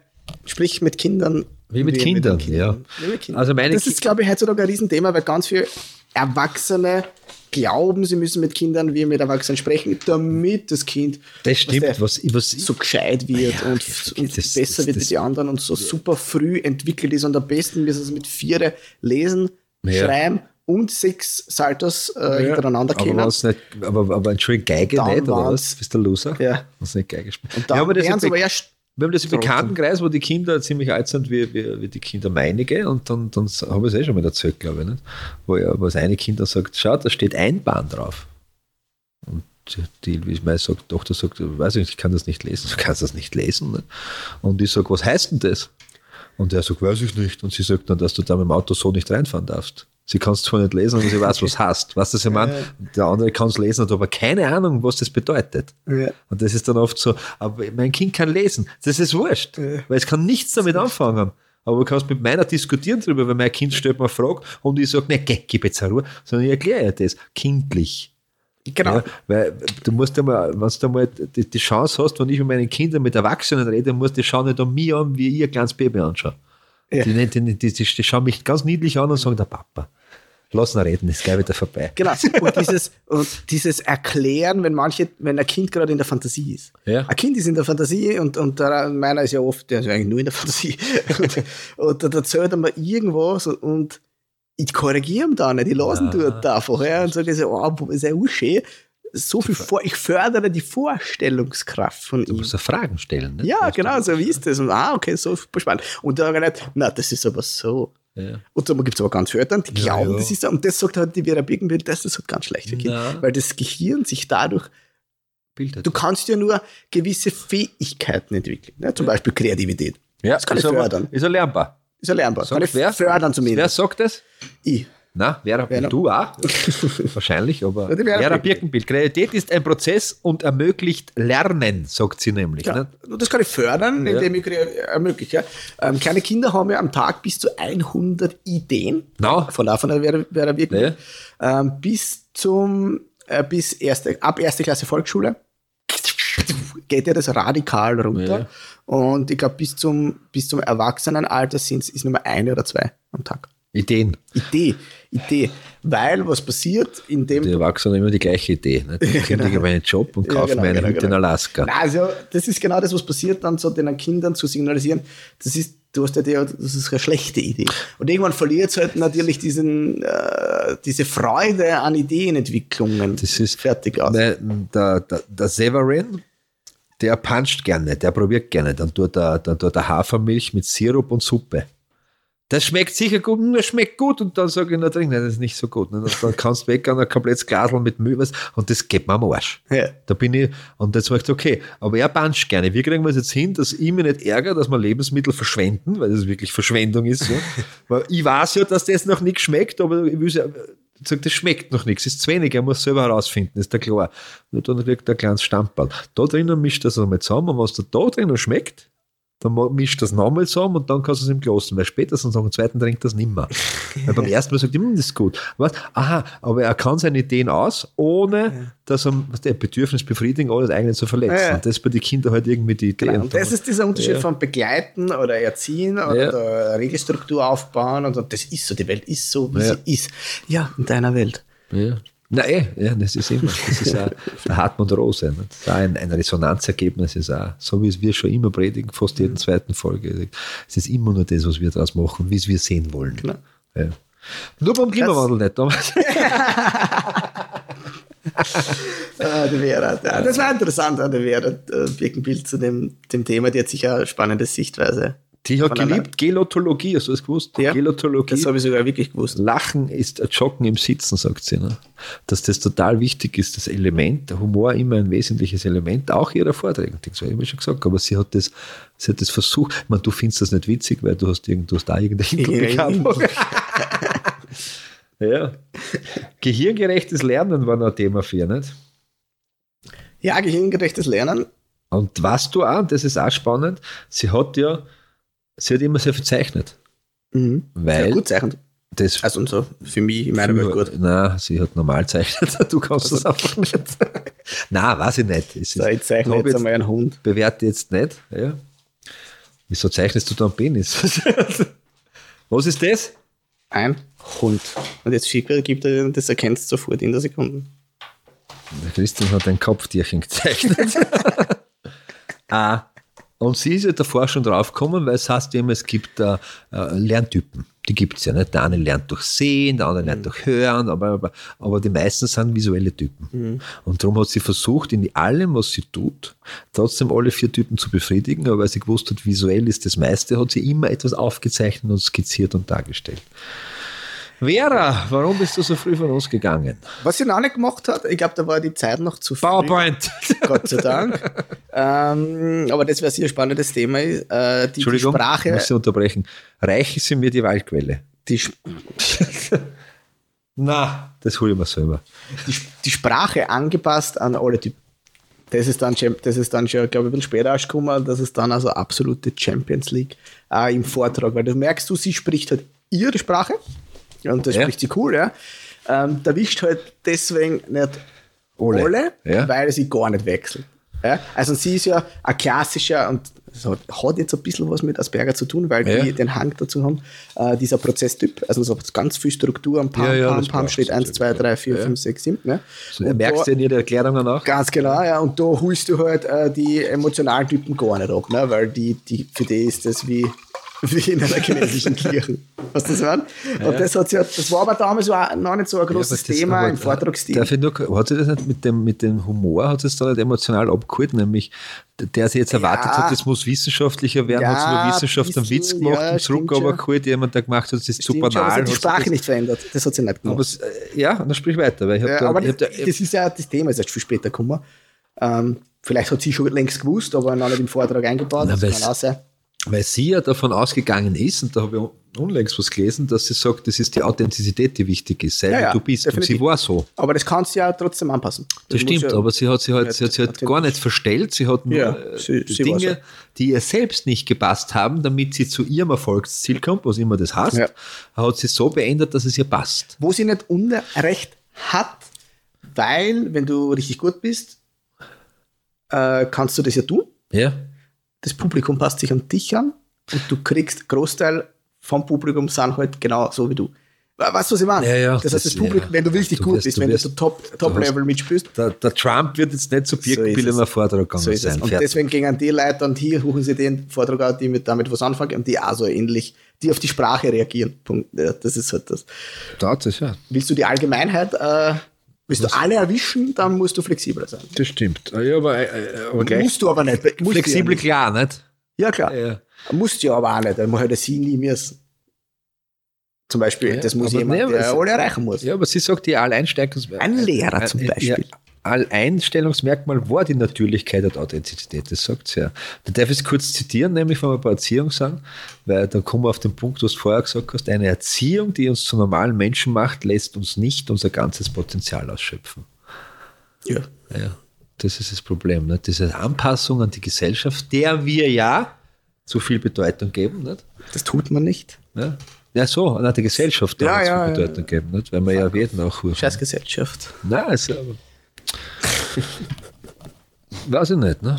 Sprich mit Kindern. Wie mit den Kindern, ja. Wie mit Kindern. Also meine das Ki- ist, glaube ich, heutzutage ein Riesenthema, weil ganz viele Erwachsene glauben, sie müssen mit Kindern wie mit Erwachsenen sprechen, damit das Kind Das stimmt, der was, was so gescheit wird Ja, und, das- und das- besser wird wie die anderen und so super früh entwickelt ist und am besten müssen sie mit vier lesen, Ja. schreiben und sechs Saltos äh, hintereinander aber, kennen. was nicht, aber, aber Entschuldigung, Geige Dann nicht, oder was? Bist du der Loser? Ja. Hast nicht Geige gespielt? Und dann ja, aber das ist sie be- aber erst wir haben das im. Bekanntenkreis, wo die Kinder ziemlich alt sind wie, wie, wie die Kinder meinige und dann, dann habe ich es eh schon mal erzählt, glaube ich, nicht? Wo, ja, wo das eine Kind dann sagt, schau, da steht Einbahn drauf. Und die, wie meine sagt, Tochter sagt, weiß ich nicht, ich kann das nicht lesen. Du kannst das nicht lesen. Ne? Und ich sage, was heißt denn das? Und er sagt, weiß ich nicht. Und sie sagt dann, dass du da mit dem Auto so nicht reinfahren darfst. Sie kann es zwar nicht lesen, aber sie weiß, was heißt. Weißt du, was ich meine? Der andere kann es lesen, hat aber keine Ahnung, was das bedeutet. Ja. Und das ist dann oft so, aber mein Kind kann lesen. Das ist wurscht, Ja. weil es kann nichts damit anfangen. Aber du kannst mit meiner diskutieren darüber, weil mein Kind stellt mir eine Frage und ich sage, ne, geh, gib jetzt eine Ruhe, sondern ich erkläre ihr das, kindlich. Genau. Ja, weil du musst einmal, wenn du einmal die, die Chance hast, wenn ich mit meinen Kindern, mit Erwachsenen rede, musst du schauen nicht an mich an, wie ich ein kleines Baby anschaue. Ja. Die, die, die, die, die schauen mich ganz niedlich an und sagen, der Papa, lass ihn reden, ist gleich wieder vorbei. Genau. Und dieses, und dieses Erklären, wenn manche, wenn ein Kind gerade in der Fantasie ist. Ja. Ein Kind ist in der Fantasie und, und der, meiner ist ja oft, der ist ja eigentlich nur in der Fantasie. und, und dann erzählt er mir irgendwas und, und ich korrigiere ihn da nicht, ich lasse ihn Ja. dort einfach her und sage, so, oh, ist ja auch schön. So viel vor, ich fördere die Vorstellungskraft von Du ihm. musst ja Fragen stellen. Ne? Ja, du? genau, so wie ist das? Und, ah, okay, so spannend. Und dann nicht, na, das ist aber so. Ja. Und dann gibt es aber ganz viele Eltern, die Ja, glauben, ja. das ist so. Und das sagt halt die Vera Birkenbild, das ist halt ganz schlecht für Kinder. Weil das Gehirn sich dadurch, Bilder. du kannst ja nur gewisse Fähigkeiten entwickeln. Ne? Zum Beispiel Kreativität. ja, das kann ich ist aber- fördern. Ist er lernbar. Ist ja lernbar. Sagt kann ich wer? fördern Wer zumindest. sagt das? Ich. Na, Vera, Vera- du auch? Wahrscheinlich, aber Vera Vera Birkenbild. Kreativität ist ein Prozess und ermöglicht Lernen, sagt sie nämlich. Ja, Ne? das kann ich fördern, Ja. indem ich ermögliche. Ähm, kleine Kinder haben ja am Tag bis zu 100 Ideen. Na. Von davon wäre, wäre wirklich. Ja. Ähm, bis zum, äh, bis erste, ab erste Klasse Volksschule geht ja das radikal runter. Ja. Und ich glaube, bis zum, bis zum Erwachsenenalter sind's, ist nur eine oder zwei am Tag. Ideen. Idee, Idee. Weil was passiert, indem Die Erwachsenen haben immer die gleiche Idee. Ne? Die genau. kündigen meinen Job und Ja, kaufen genau, mir eine genau, Hütte in genau. Alaska. Na, also, das ist genau das, was passiert, dann so den Kindern zu signalisieren, das ist, du hast ja die, das ist eine schlechte Idee. Und irgendwann verliert es halt natürlich diesen, äh, diese Freude an Ideenentwicklungen. Das ist fertig aus. Weil, der, der, der Severin, der puncht gerne, der probiert gerne. Dann tut er, dann tut er Hafermilch mit Sirup und Suppe. Das schmeckt sicher gut, das schmeckt gut. Und dann sage ich, na trink, nein, das ist nicht so gut. Und dann kannst du weg an ein komplettes Glasl mit Müll, was, und das geht mir am Arsch. Ja. Da bin ich, und jetzt sage ich, okay, aber er puncht gerne. Wie kriegen wir es jetzt hin, dass ich mich nicht ärgere, dass wir Lebensmittel verschwenden, weil das wirklich Verschwendung ist. Ja? weil ich weiß ja, dass das noch nicht schmeckt, aber ich will ja, sagt, das schmeckt noch nichts, ist zu wenig, er muss selber herausfinden, ist der klar. Und dann kriegt er ein kleines Stammball. Da drinnen mischt das einmal zusammen und was da, da drinnen schmeckt, dann mischt das nochmal zusammen und dann kannst du es ihm lassen, weil spätestens nach dem zweiten trinkt das nimmer. weil beim ersten Mal sagt er, "Hm, das ist gut. Was? Aha, aber er kann seine Ideen aus, ohne dass er der Bedürfnis befriedigen oder das eigene zu verletzen. Ja, ja. Und das ist bei den Kindern halt irgendwie die Idee. Genau. Und das ist dieser Unterschied Ja. von Begleiten oder Erziehen oder Ja. der Regelstruktur aufbauen und das ist so, die Welt ist so, wie Ja. sie ist. Ja, in deiner Welt. Ja. Na eh, ja, das ist immer, das ist auch der Hartmut Rose. Ne? Das ist auch ein, ein Resonanzergebnis, ist auch, so wie es wir schon immer predigen, fast jeden zweiten Folge. Es ist immer nur das, was wir daraus machen, wie es wir sehen wollen. Genau. Ja. Nur beim Klimawandel nicht, aber Ah, die Vera. Ja, das war interessant an der Vera äh, Birkenbild zu dem, dem Thema. Die hat sicher eine spannende Sichtweise. Die hat geliebt Gelotologie, hast du das gewusst? Ja, Gelotologie. Das habe ich sogar wirklich gewusst. Lachen ist ein Joggen im Sitzen, sagt sie. Ne? Dass das total wichtig ist, das Element, der Humor immer ein wesentliches Element, auch ihrer Vorträge. Das habe ich mir schon gesagt, aber sie hat das, sie hat das versucht. Ich meine, du findest das nicht witzig, weil du hast, irgend, du hast da irgendein Input Ja. Gehirngerechtes Lernen war noch ein Thema für, ihr, nicht? Ja, gehirngerechtes Lernen. Und was du auch, das ist auch spannend, sie hat ja, sie hat immer sehr viel gezeichnet. Mhm. Weil Sehr gut zeichnen. das Also so, für mich, in meiner Welt gut. Nein, sie hat normal gezeichnet. Du kannst das einfach nicht. Nein, weiß ich nicht. Es So, ich zeichne hab jetzt einmal einen Hund. bewerte jetzt nicht. Ja. Wieso zeichnest du da einen Penis? Was ist das? Ein Hund. Und jetzt Schicker gibt er, das erkennst du sofort in der Sekunde. Der Christian hat ein Kopftierchen gezeichnet. ah, und sie ist ja davor schon draufgekommen, weil es heißt immer, es gibt äh, äh, Lerntypen. Die gibt es ja nicht. Der eine lernt durch Sehen, der andere lernt durch Hören, aber, aber, aber die meisten sind visuelle Typen. Und darum hat sie versucht, in allem, was sie tut, trotzdem alle vier Typen zu befriedigen, aber weil sie gewusst hat, visuell ist das meiste, hat sie immer etwas aufgezeichnet und skizziert und dargestellt. Vera, warum bist du so früh von uns gegangen? Was sie noch nicht gemacht hat, ich glaube, da war die Zeit noch zu früh. PowerPoint. Gott sei Dank. ähm, aber das wäre ein spannendes Thema. Äh, die, die Entschuldigung, ich Sprache, muss Sie unterbrechen. Reichen Sie mir die Waldquelle. die, Na, das hole ich mir selber. die, die Sprache angepasst an alle Typen. Das ist dann, das ist dann schon, glaube ich, ein später ausgekommen. Das ist dann also absolute Champions League äh, im Vortrag, weil du merkst, du, sie spricht halt ihre Sprache und das Ja. spricht sie cool, ja. Ähm, da wischt halt deswegen nicht Alle, alle, ja. weil sie gar nicht wechselt. Ja? Also sie ist ja ein klassischer und hat, hat jetzt ein bisschen was mit Asperger zu tun, weil Ja. die den Hang dazu haben, äh, dieser Prozesstyp, also so ganz viel Struktur am Pam, Ja, ja, Pam, Pam steht 1, natürlich, 2, 3, 4, ja. 5, 6, 7. Ne? So, Und merkst du in jeder Erklärung danach? Ganz genau, ja. Und da holst du halt äh, die emotionalen Typen gar nicht ab, ne? weil die, die, für die ist das wie, wie in einer chinesischen Kirche. Was das war? Und das, hat das war aber damals auch noch nicht so ein großes Ja, das- Thema aber im Vortragsstil. Darf ich nur, hat sie das nicht mit dem, mit dem Humor, hat es da nicht emotional abgeholt, nämlich der sie jetzt erwartet Ja. hat, das muss wissenschaftlicher werden, Ja, hat sie über Wissenschaft einen Witz bisschen, gemacht ja, und zurück aber geholt, jemand, der gemacht hat, das ist Stimmt super schon, aber sie banal. hat die Sprache das- nicht verändert. Das hat sie nicht gemacht. Es, äh, ja, dann sprich weiter, weil ich habe Ja, da, aber ich hab das, da, das ist ja das Thema, ist erst viel später gekommen. Ähm, vielleicht hat sie schon längst gewusst, aber noch nicht im Vortrag eingebaut. Na, Das kann auch sein. Weil sie ja davon ausgegangen ist, und da habe ich unlängst was gelesen, dass sie sagt, das ist die Authentizität, die wichtig ist, sei Ja, ja, du bist. Und definitiv. sie war so. Aber das kannst du ja trotzdem anpassen. Das muss stimmt, ja, aber sie hat sie halt, sie hat, sie authentisch. gar nicht verstellt, sie hat nur äh, sie- sie Dinge, so. die ihr selbst nicht gepasst haben, damit sie zu ihrem Erfolgsziel kommt, was immer das heißt, hat sie so beendet, dass es ihr passt. Wo sie nicht Unrecht hat, weil, wenn du richtig gut bist, äh, kannst du das ja tun. Ja, Das Publikum passt sich an dich an und du kriegst Großteil vom Publikum sind halt genau so wie du. Weißt du, was ich meine? Ja, ja, Das heißt, das- das Publikum, ja. wenn du richtig Du gut wirst- bist, du wenn wirst- du so Top- du Top-Level mitspielst, der, der Trump wird jetzt nicht zu So Birkenbill in einen Vortrag gegangen so sein. Und Fertig. deswegen gehen die Leute dann hier, suchen sie den Vortrag an, die mit, damit was anfangen und die auch so ähnlich, die auf die Sprache reagieren. Punkt. Das ist halt das. Das ist ja. Willst du die Allgemeinheit, äh, willst du alle erwischen, dann musst du flexibler sein. Das stimmt. Ja, aber, äh, aber gleich Musst du aber nicht. Flexibel Ja, nicht. klar, nicht? ja klar. Ja. Musst du ja aber auch nicht. Dann muss halt sie nie müssen. Zum Beispiel, Ja, das muss jemand, aber der alle erreichen muss. Ja, aber sie sagt, die Alleinstellungsmerkmal. Ein Lehrer zum Beispiel. Alleinstellungsmerkmal war die Natürlichkeit und Authentizität, das sagt sie ja. Da darf ich es kurz zitieren, nämlich von ein paar Erziehung sagen, weil dann kommen wir auf den Punkt, was du vorher gesagt hast, eine Erziehung, die uns zu normalen Menschen macht, lässt uns nicht unser ganzes Potenzial ausschöpfen. Ja. Ja, das ist das Problem. Nicht? Diese Anpassung an die Gesellschaft, der wir ja zu viel Bedeutung geben. Nicht? Das tut man nicht. Ja, ja so, an der Gesellschaft Ja, ja, zu ja. Bedeutung geben, nicht? weil wir ja jeden auch. Scheiß Gesellschaft. Nein, also, weiß ich nicht. Ne?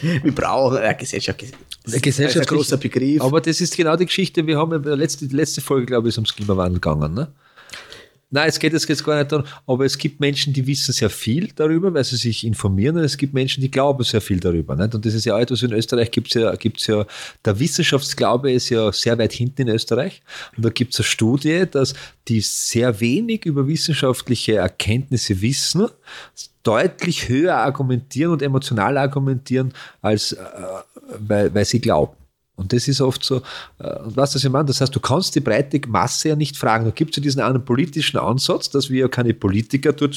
Wir brauchen eine Gesellschaft. Das Eine Gesellschaft ist ein großer Begriff. Aber das ist genau die Geschichte, wir haben ja letzte, die letzte Folge, glaube ich, ist ums Klimawandel gegangen. Ne? Nein, es geht jetzt geht's gar nicht darum, aber es gibt Menschen, die wissen sehr viel darüber, weil sie sich informieren und es gibt Menschen, die glauben sehr viel darüber. Nicht? Und das ist ja auch etwas, in Österreich gibt's ja, gibt's ja, der Wissenschaftsglaube ist ja sehr weit hinten in Österreich und da gibt's eine Studie, dass die sehr wenig über wissenschaftliche Erkenntnisse wissen, deutlich höher argumentieren und emotional argumentieren, als äh, weil, weil sie glauben. Und das ist oft so, äh, was das ich meine? Das heißt, du kannst die breite Masse ja nicht fragen. Da gibt es ja diesen einen politischen Ansatz, dass wir ja keine Politiker dort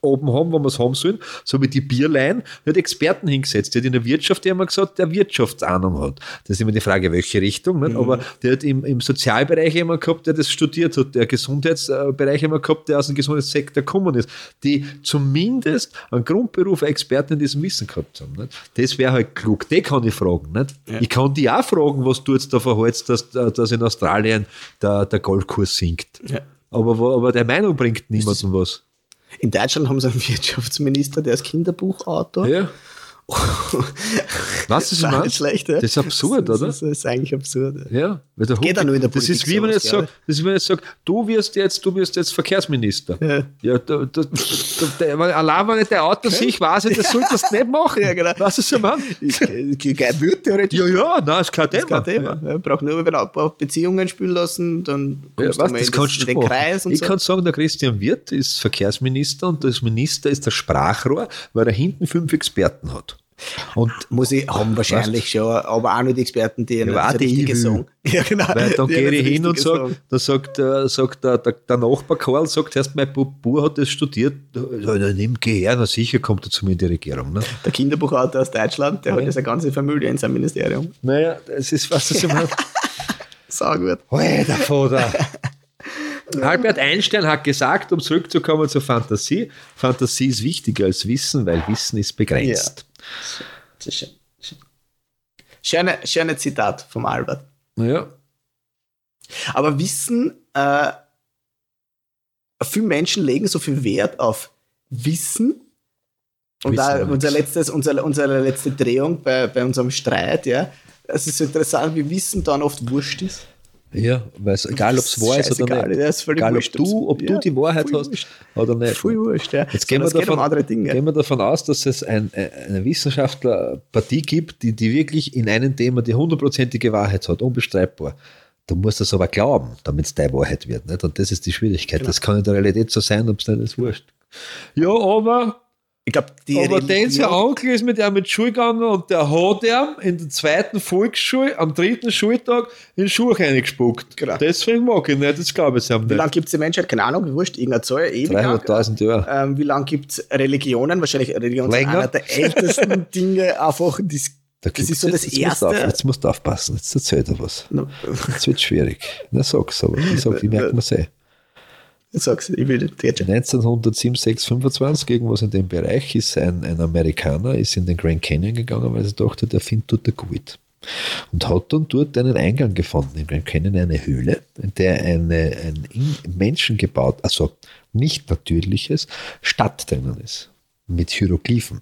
oben haben, wo wir es haben sollen, so wie die Bierlein, hat Experten hingesetzt. Der hat in der Wirtschaft, der immer gesagt, der Wirtschaftsahnung hat. Das ist immer die Frage, welche Richtung, nicht? aber der hat im, im Sozialbereich jemand gehabt, der das studiert hat, der Gesundheitsbereich jemand gehabt, der aus dem Gesundheitssektor gekommen ist, die zumindest einen Grundberuf Experten in diesem Wissen gehabt haben. Nicht? Das wäre halt klug, die kann ich fragen. Nicht? Ich kann die auch fragen, was du jetzt da verhältst, dass, dass in Australien der, der Goldkurs sinkt. Ja. Aber, aber der Meinung bringt niemandem was. In Deutschland haben sie einen Wirtschaftsminister, der ist Kinderbuchautor. Ja. Was ist Das das? nicht schlecht, ja? Das ist absurd, das oder? Ist, das ist eigentlich absurd. Ja. Ja, weil der Geht ja nur in der das Politik ist wie wenn jetzt sage, das ist, wenn jetzt sag, du wirst jetzt, du wirst jetzt Verkehrsminister. Ja. Ja, da, da, da, der, weil allein wenn ich der Auto sehe, ich weiß das sollst du das nicht machen. Ja, genau. Was ist so, Mann? Ich, ich, ich wird theoretisch. Ja, ja, nein, ist kein Thema. Kein Thema. Ja. braucht nur wenn paar Beziehungen spielen lassen, dann Ja, kommst was, du mal das in, kannst das, du in den. Kreis und Ich so. kann sagen, der Christian Wirth ist Verkehrsminister und das Minister ist der Sprachrohr, weil er hinten fünf Experten hat. Und Muss ich haben wahrscheinlich schon, aber auch nicht die Experten, die ja, aber auch das die Richtige ich will. sagen. Ja, genau. Weil dann gehe ich hin und sage, da sagt, äh, sagt der, der, der Nachbar Karl, sagt erst, mein Bub hat das studiert, ja, dann nimm, geh her, na sicher kommt er zu mir in die Regierung. Ne? Der Kinderbuchautor aus Deutschland, der Ja. hat ja seine ganze Familie in seinem Ministerium. Naja, das ist was das ich meine. Sau gut. Alter Vater. Albert Einstein hat gesagt, um zurückzukommen zur Fantasie, Fantasie ist wichtiger als Wissen, weil Wissen ist begrenzt. Ist schön. Schöne, schöne Zitat vom Albert. Ja. Aber Wissen, äh, viele Menschen legen so viel Wert auf Wissen. Und Wissen da wir unser letztes, unsere, unsere letzte Drehung bei, bei unserem Streit, ja. Es ist so interessant, wie Wissen dann oft wurscht ist. Ja, weil es, egal ob es wahr ist oder nicht. ist egal ob wurscht, du, ob du ja, die Wahrheit hast wurscht. oder nicht. Voll wurscht, ja. Jetzt gehen wir, davon, um Dinge. gehen wir davon aus, dass es ein, eine Wissenschaftlerpartie gibt, die, die wirklich in einem Thema die hundertprozentige Wahrheit hat, unbestreitbar. Du musst das aber glauben, damit es deine Wahrheit wird. Nicht? Und das ist die Schwierigkeit. Genau. Das kann in der Realität so sein, ob es nicht ist, wurscht. Ja, aber, Ich glaube, die aber den sein Religion- Onkel ist mit ihm mit Schule gegangen und der hat ihm in der zweiten Volksschule am dritten Schultag in den Schuh reingespuckt. Genau. Deswegen mag ich nicht, das glaube ich ihm Wie nicht. lange gibt es die Menschheit? Keine Ahnung, wurscht, irgendeine Zahl, ewig lang. 300.000 Jahre. Ähm, wie lange gibt es Religionen? Wahrscheinlich Religion ist einer der ältesten Dinge, einfach, die es Da Das ist so das jetzt, musst Erste- auf, jetzt musst du aufpassen, jetzt erzählt er was. No, Jetzt wird schwierig. Na, sag's aber. Ich sag, ich merke mir sehr. Sag's, ich will nicht jetzt. 1907, 6, 25, irgendwas in dem Bereich, ist ein, ein Amerikaner, ist in den Grand Canyon gegangen, weil er dachte, der findet dort der gut. Und hat dann dort einen Eingang gefunden. Im Grand Canyon eine Höhle, in der eine, ein in- menschengebaut, also nicht natürliches, Stadt drinnen ist. Mit Hieroglyphen,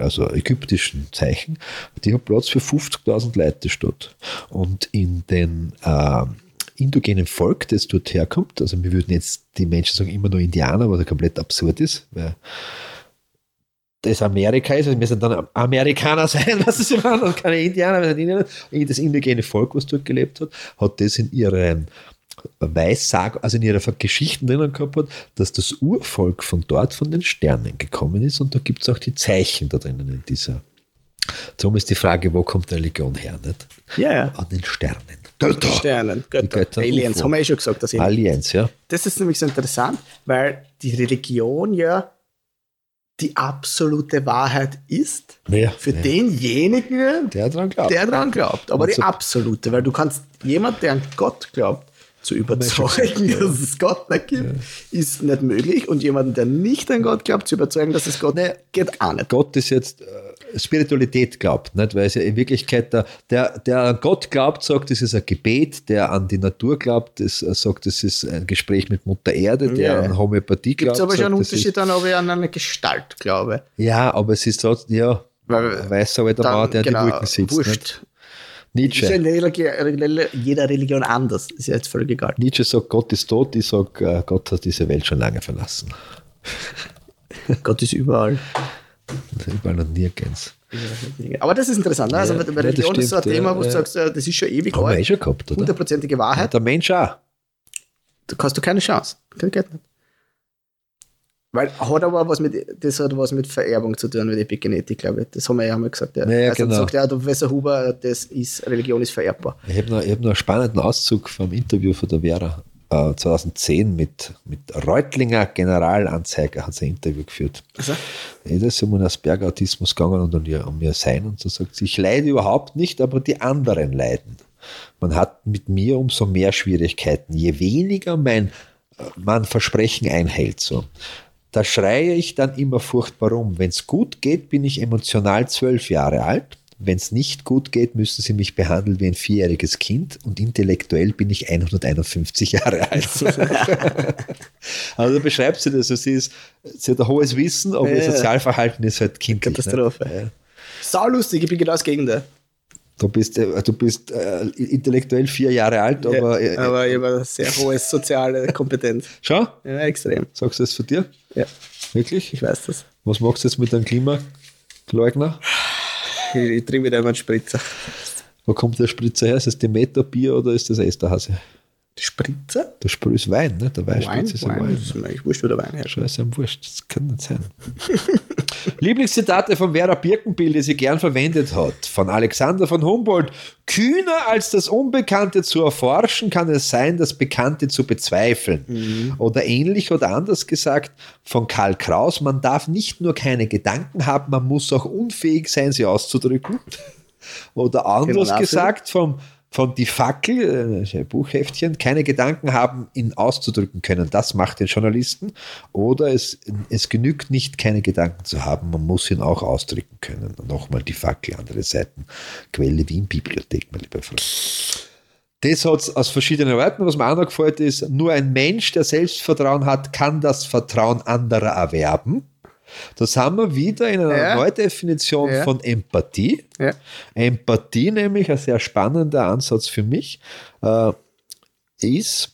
also ägyptischen Zeichen. Die hat Platz für 50.000 Leute, die Stadt. Und in den äh, indogenen Volk, das dort herkommt, also wir würden jetzt die Menschen sagen immer nur Indianer, was ja komplett absurd ist, weil das Amerika ist, also wir sind dann Amerikaner sein, was ist immer, und keine Indianer, wir sind Indianer. Das indigene Volk, was dort gelebt hat, hat das in ihren Weissag, also in ihrer Geschichten drinnen gehabt hat, dass das Urvolk von dort von den Sternen gekommen ist und da gibt es auch die Zeichen da drinnen in dieser. Darum ist die Frage, wo kommt Religion her? Nicht? Ja, ja. An den Sternen. Götter. Sternen, Götter, Götter, Aliens, UFO. haben wir eh schon gesagt. Dass Aliens, ja. das ist nämlich so interessant, weil die Religion ja die absolute Wahrheit ist ja für ja. denjenigen, der dran glaubt. der dran glaubt. Aber Und die so- absolute, weil du kannst jemand, der an Gott glaubt, zu überzeugen, dass es Gott nicht gibt, ist nicht möglich. Und jemanden, der nicht an Gott glaubt, zu überzeugen, dass es Gott geht auch nicht. Gott ist jetzt äh, Spiritualität glaubt, nicht? weil es ja in Wirklichkeit der, der, der an Gott glaubt, sagt, es ist ein Gebet, der an die Natur glaubt, das äh, sagt, es ist ein Gespräch mit Mutter Erde, der Ja. an Homöopathie Gibt glaubt. es aber schon sagt, einen das Unterschied dann, ob ich an eine Gestalt glaube. Ja, aber es ist trotzdem, ja, Weil- ein weißer alter Mann, der genau, die Wolken sitzt. Wurscht. Ist ja Nietzsche. in Religi- jeder Religion anders. Ist ja jetzt völlig egal. Nietzsche sagt, Gott ist tot, ich sage, Gott hat diese Welt schon lange verlassen. Gott ist überall. Überall und nirgends. Aber das ist interessant. Ne? Also Ja, bei das Religion ist so ein stimmt, Thema, wo du ja. sagst, äh, das ist schon ewig Haben wir eh alt. schon gehabt, oder? Hundertprozentige Wahrheit. Der Mensch auch. Da hast du keine Chance. Das geht nicht. Weil hat aber was mit, das hat was mit Vererbung zu tun, mit Epigenetik, glaube ich. Das haben wir ja einmal gesagt. Ja. Ja, ja, also genau. sagt ja, Professor Huber, das ist, Religion ist vererbbar. Ich habe noch, ich hab noch einen spannenden Auszug vom Interview von der Vera äh, 2010 mit, mit Reutlinger Generalanzeiger, hat sie ein Interview geführt. Also, Ja, das ist um einen Asperger-Autismus gegangen und um ihr, um ihr Sein und so sagt sie, ich leide überhaupt nicht, aber die anderen leiden. Man hat mit mir umso mehr Schwierigkeiten, je weniger mein, äh, man Versprechen einhält. So. Da schreie ich dann immer furchtbar rum. Wenn es gut geht, bin ich emotional zwölf Jahre alt. Wenn es nicht gut geht, müssen sie mich behandeln wie ein vierjähriges Kind und intellektuell bin ich 151 Jahre alt. also beschreibt sie das. Also sie, ist, sie hat ein hohes Wissen, aber ihr Ja. Sozialverhalten ist halt kindlich. Katastrophe. Ne? Ja. sau lustig, ich bin genau das Gegenteil. Du bist, äh, du bist äh, intellektuell vier Jahre alt, aber, äh, ja, aber ich habe eine sehr hohe soziale Kompetenz. schau, Ja, extrem. sagst du das für dir? Ja, Wirklich? ich weiß das. Was machst du jetzt mit deinem Klimaleugner? Ich, ich trinke wieder einmal einen Spritzer. Wo kommt der Spritzer her? Ist das Demeter Bier oder ist das Esterhase? Die Spritzer? Der Spr ist Wein, ne? Der Wein? Weinspritz ist ein Wein? Wein. Ist mir wurscht, wo der Wein herrscht. Scheiße, am Wurscht, das kann nicht sein. Lieblingszitate von Vera Birkenbill, die sie gern verwendet hat. Von Alexander von Humboldt. Kühner als das Unbekannte zu erforschen, kann es sein, das Bekannte zu bezweifeln. Oder ähnlich oder anders gesagt von Karl Kraus, man darf nicht nur keine Gedanken haben, man muss auch unfähig sein, sie auszudrücken. Oder anders Genau, gesagt vom, von Die Fackel, äh, ein Buchheftchen, keine Gedanken haben, ihn auszudrücken können. Das macht den Journalisten. Oder es, es genügt nicht, keine Gedanken zu haben, man muss ihn auch ausdrücken können. Nochmal Die Fackel, andere Seiten. Quelle Wien Bibliothek, mein lieber Freund. Das hat es aus verschiedenen Orten. Was mir auch noch gefällt, ist, nur ein Mensch, der Selbstvertrauen hat, kann das Vertrauen anderer erwerben. Das haben wir wieder in einer Ja. Neudefinition Ja. von Empathie. Ja. Empathie, nämlich ein sehr spannender Ansatz für mich, äh, ist,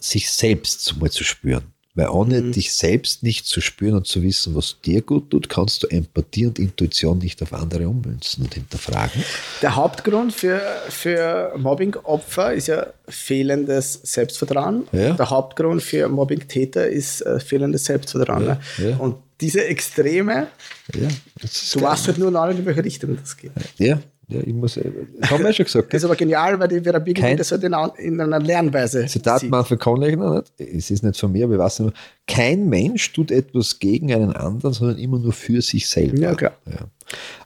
sich selbst mal zu spüren. Weil ohne Mhm. dich selbst nicht zu spüren und zu wissen, was dir gut tut, kannst du Empathie und Intuition nicht auf andere ummünzen und hinterfragen. Der Hauptgrund für, für Mobbing-Opfer ist ja fehlendes Selbstvertrauen. Ja. Der Hauptgrund für Mobbing-Täter ist äh, fehlendes Selbstvertrauen. ne? ja. Und diese Extreme, Ja, du weißt halt nur noch in welche Richtung das geht. Ja, Ja, ich muss, äh, das haben wir ja schon gesagt. Das ist aber genial, weil die Birgit Kein- das halt in, in einer Lernweise Zitat sieht. Manfred Konlechner, es ist nicht von mir, aber ich weiß nicht. Kein Mensch tut etwas gegen einen anderen, sondern immer nur für sich selber. Ja, klar. Ja.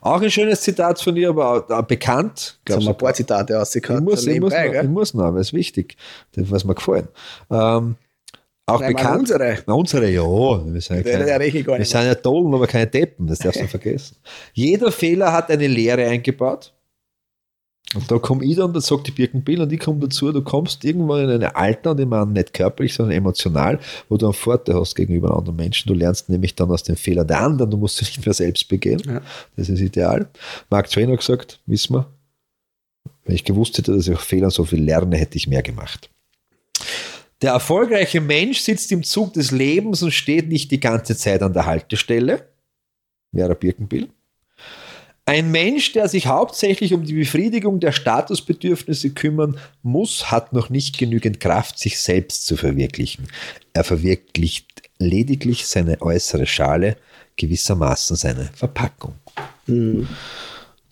Auch ein schönes Zitat von ihr, aber auch, auch bekannt. Jetzt haben wir ein paar Zitate Ich muss, ich, muss nebenbei, noch, ich muss noch, weil es wichtig das was mir gefallen. Ähm, auch Nein, bekannt. unsere. Unsere, ja. Wir sind ja, keine, gar wir sind ja Tollen, aber keine Deppen, das darfst du nicht vergessen. Jeder Fehler hat eine Lehre eingebaut. Und da komme ich dann, das sagt die Birkenbill, und ich komme dazu, du kommst irgendwann in ein Alter, und ich meine nicht körperlich, sondern emotional, wo du einen Vorteil hast gegenüber anderen Menschen. Du lernst nämlich dann aus den Fehlern der anderen, du musst sie nicht mehr selbst begehen. Ja. Das ist ideal. Mark Twain hat gesagt, wissen wir, wenn ich gewusst hätte, dass ich aus Fehlern so viel lerne, hätte ich mehr gemacht. Der erfolgreiche Mensch sitzt im Zug des Lebens und steht nicht die ganze Zeit an der Haltestelle. Vera Birkenbill. Ein Mensch, der sich hauptsächlich um die Befriedigung der Statusbedürfnisse kümmern muss, hat noch nicht genügend Kraft, sich selbst zu verwirklichen. Er verwirklicht lediglich seine äußere Schale, gewissermaßen seine Verpackung. Hm.